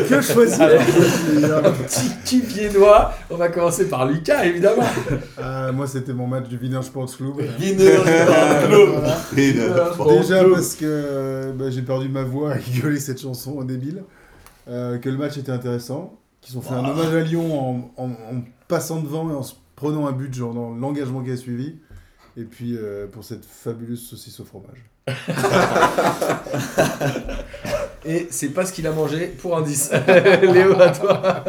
Que choisir un petit kiff viennois. On va commencer par Lucas, évidemment. Ah, Moi, c'était mon match du Wiener Sports Club. Wiener. Et de- Bon, Déjà club. parce que euh, bah, j'ai perdu ma voix à rigoler cette chanson débile, euh, que le match était intéressant, qu'ils ont fait un hommage à Lyon en, en- en passant devant et en se prenant un but genre dans l'engagement qui a suivi, et puis euh, pour cette fabuleuse saucisse au fromage. Et c'est pas ce qu'il a mangé pour un 10. Léo, à toi.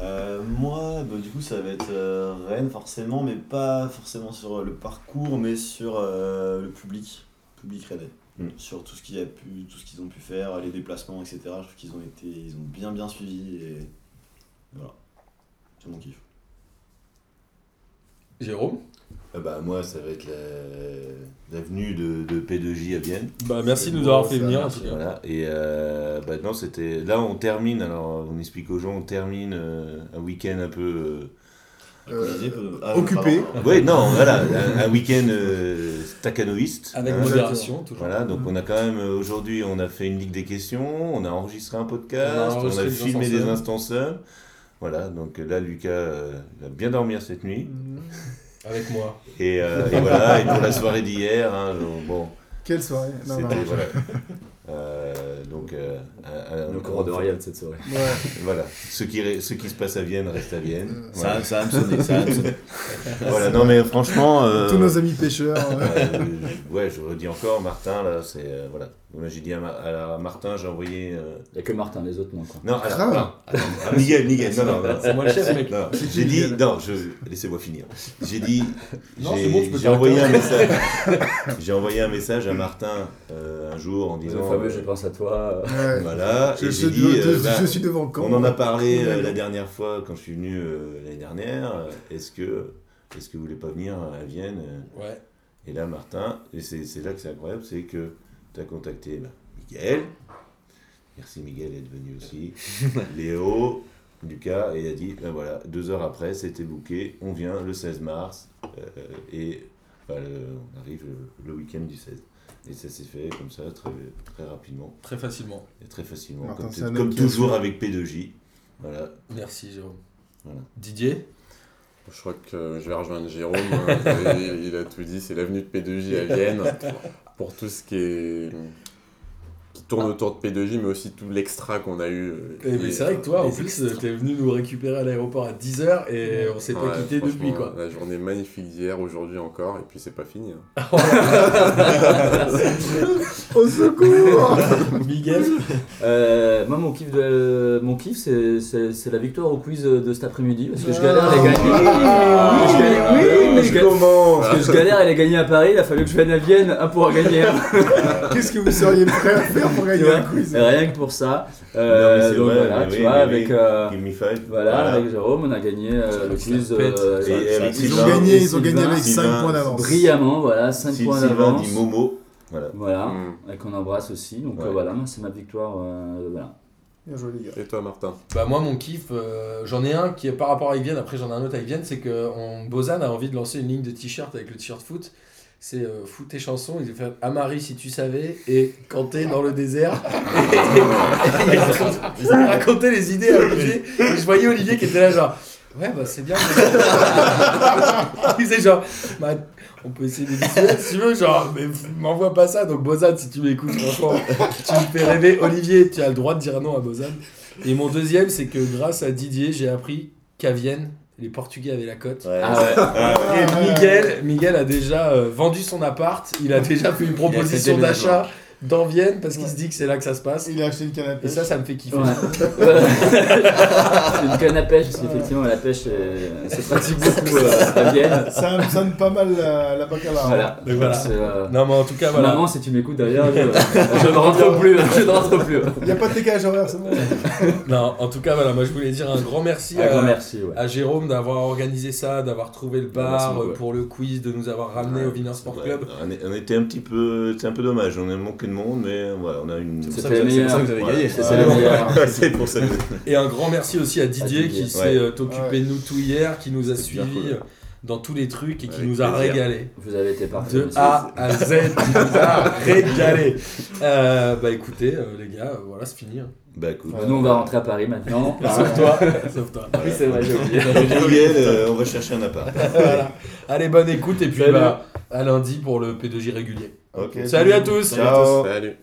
Euh, moi, bah, du coup, ça va être euh, Rennes forcément, mais pas forcément sur le parcours, mais sur euh, le public, public rennais. Mm. Sur tout ce qu'il y a pu, tout ce qu'ils ont pu faire, les déplacements, etc. Je trouve qu'ils ont été, ils ont bien bien suivi et voilà, c'est mon kiff. Jérôme Ah bah, moi, ça va être la- l'avenue de, de P2J à Vienne. Bah, merci de nous avoir fait venir. merci. Voilà. Et euh, bah, non, c'était. Là, on termine. Alors, on explique aux gens, on termine euh, un week-end un peu. Euh, peut- ah, occupé. euh, Ouais, non, voilà, un, un week-end euh, staccanoïste. Avec hein. modération, toujours. Voilà, donc on a quand même euh, aujourd'hui, on a fait une ligue des questions, on a enregistré un podcast, On a on a, filmé des seuls. instants seuls. Voilà, donc là, Lucas euh, va bien dormir cette nuit. Avec moi. Et, euh, et voilà, et pour la soirée d'hier, hein, bon, Quelle soirée? Non, non, Voilà. Euh, donc, euh, un- un- Le corps de cette soirée. Ouais. Voilà, ce qui, re- ce qui se passe à Vienne reste à Vienne. Ça, Voilà, ça va me sonner, ça me. Voilà, non mais franchement. euh, Tous nos amis pêcheurs. euh, euh, ouais, je redis encore, Martin, là, c'est. euh, voilà. Donc là, j'ai dit à, Ma- à Martin, j'ai envoyé. euh, Il n'y a que Martin, les autres non. Quoi. Non, alors, non, ah, Miguel, Miguel, non, non, non. C'est moi le chef, mec. Non, j'ai dit, non, je, laissez-moi finir. J'ai dit, Non, j'ai bon, envoyé un message, j'ai envoyé un message à Martin euh, un jour en Le disant, fameux euh, je pense à toi. ouais. voilà, Je, et je- j'ai dit, je- euh, je- bah, je suis devant quand on en a parlé euh, la dernière fois quand je suis venu euh, l'année dernière. Est-ce que, est-ce que vous voulez pas venir à Vienne? Ouais. Et là, Martin, et c'est c'est là que c'est incroyable, c'est que tu as contacté bah, Miguel. Merci Miguel d'être venu aussi. Léo, Lucas, et il a dit, ben voilà, deux heures après, c'était booké, on vient le 16 mars, euh, et le- on arrive le, le week-end du 16. Et ça s'est fait comme ça, très, très rapidement Très facilement. et très facilement, Martin, comme, toujours avec P2J. Voilà. Merci, Jérôme. Voilà. Didier Je crois que je vais rejoindre Jérôme. il, il a tout dit, c'est l'avenue de P2J à Vienne. Pour tout ce qui est qui tourne autour de P2J, mais aussi tout l'extra qu'on a eu. euh, Eh, Et, c'est vrai que toi, en les plus, t'es venu nous récupérer à l'aéroport à 10h et on s'est pas Ouais, quitté depuis, quoi. La journée magnifique d'hier, aujourd'hui encore, et puis c'est pas fini. hein. Au secours Miguel Euh, moi, mon kiff, de, mon kiff c'est, c'est, c'est la victoire au quiz de cet après-midi. Parce que je galère à les gagner. Ah. Je galère- oui, mais je comment Parce que je galère à les gagner à Paris. Il a fallu que je vienne à Vienne un pour en gagner. Qu'est-ce que vous seriez prêt à faire pour Tu gagner vois, un quiz Rien que pour ça. Euh, donc vrai, voilà, tu oui, vois, avec, oui. euh, Give me five. voilà, avec Jérôme, on a gagné euh, le quiz euh, Ils ont gagné, ils ont gagné avec 5 Sylvain, points d'avance. brillamment, voilà, 5 Si points Sylvain d'avance. dit Momo. Voilà. Voilà, Mm. et qu'on embrasse aussi. Donc Ouais. euh, voilà, c'est ma victoire. euh, voilà. Bien joué, les gars. Et toi, Martin? Bah moi mon kiff, euh, j'en ai un qui est par rapport à Vienne, après j'en ai un autre avec Vienne, c'est que on, Bozan a envie de lancer une ligne de t-shirt avec le t-shirt foot. C'est euh, foot tes chansons, il fait Amari si tu savais et Kanté dans le désert. Et, et- et il raconte- il racontait les idées à Olivier. Et je voyais Olivier qui était là genre Ouais bah c'est bien. il disait genre bah, on peut essayer de dissuader si tu veux, genre mais m'envoie pas ça. Donc Bozan si tu m'écoutes franchement, tu me fais rêver. Olivier, tu as le droit de dire non à Bozan. Et mon deuxième, c'est que grâce à Didier, j'ai appris qu'à Vienne, les Portugais avaient la cote. Ouais. Ah ouais. Et Miguel, Miguel a déjà euh, vendu son appart, il a déjà fait une proposition d'achat dans Vienne parce qu'il se dit que c'est là que ça se passe. Il a acheté une canne à Et pêche. ça, ça me fait kiffer. Ouais. c'est une canne à pêche, parce qu'effectivement, la pêche, euh, c'est pratique beaucoup euh, à Vienne. Ça me sonne pas mal la, la bacala. Voilà. Donc voilà. Euh, Non, mais en tout cas, voilà. Maman, si tu m'écoutes derrière, je, je ne rentre plus. Je ne rentre plus. Il n'y a pas de décalage horaire, c'est bon. Non, en tout cas, voilà. Moi, je voulais dire un grand merci Un à, grand merci. Ouais. à Jérôme d'avoir organisé ça, d'avoir trouvé le bar Merci euh, ouais. pour le quiz, de nous avoir ramené au Wiener Sport Ouais, Club. on était un petit peu. C'est un peu dommage, on a manqué de monde, mais voilà, on a une. C'est ça les que vous avez- c'est pour ça que vous avez gagné. C'est. Ouais, pour ça. Et un grand merci aussi à Didier, Didier. qui s'est Ouais. euh, occupé de nous tout hier, qui nous a suivis euh, dans tous les trucs et qui nous a plaisir. régalé. Vous avez été parfait. De. A à Z, il nous a régalé. Euh, bah écoutez, euh, les gars, euh, voilà, c'est fini. hein. Bah écoute. Nous, on va rentrer à Paris maintenant. Sauf toi. Sauf toi. Oui, c'est vrai, j'ai oublié. Miguel, euh, on va chercher un appart. Voilà. Allez, bonne écoute et puis Salut. bah, à lundi pour le P2J régulier. Ok. Salut à tous Ciao. Salut.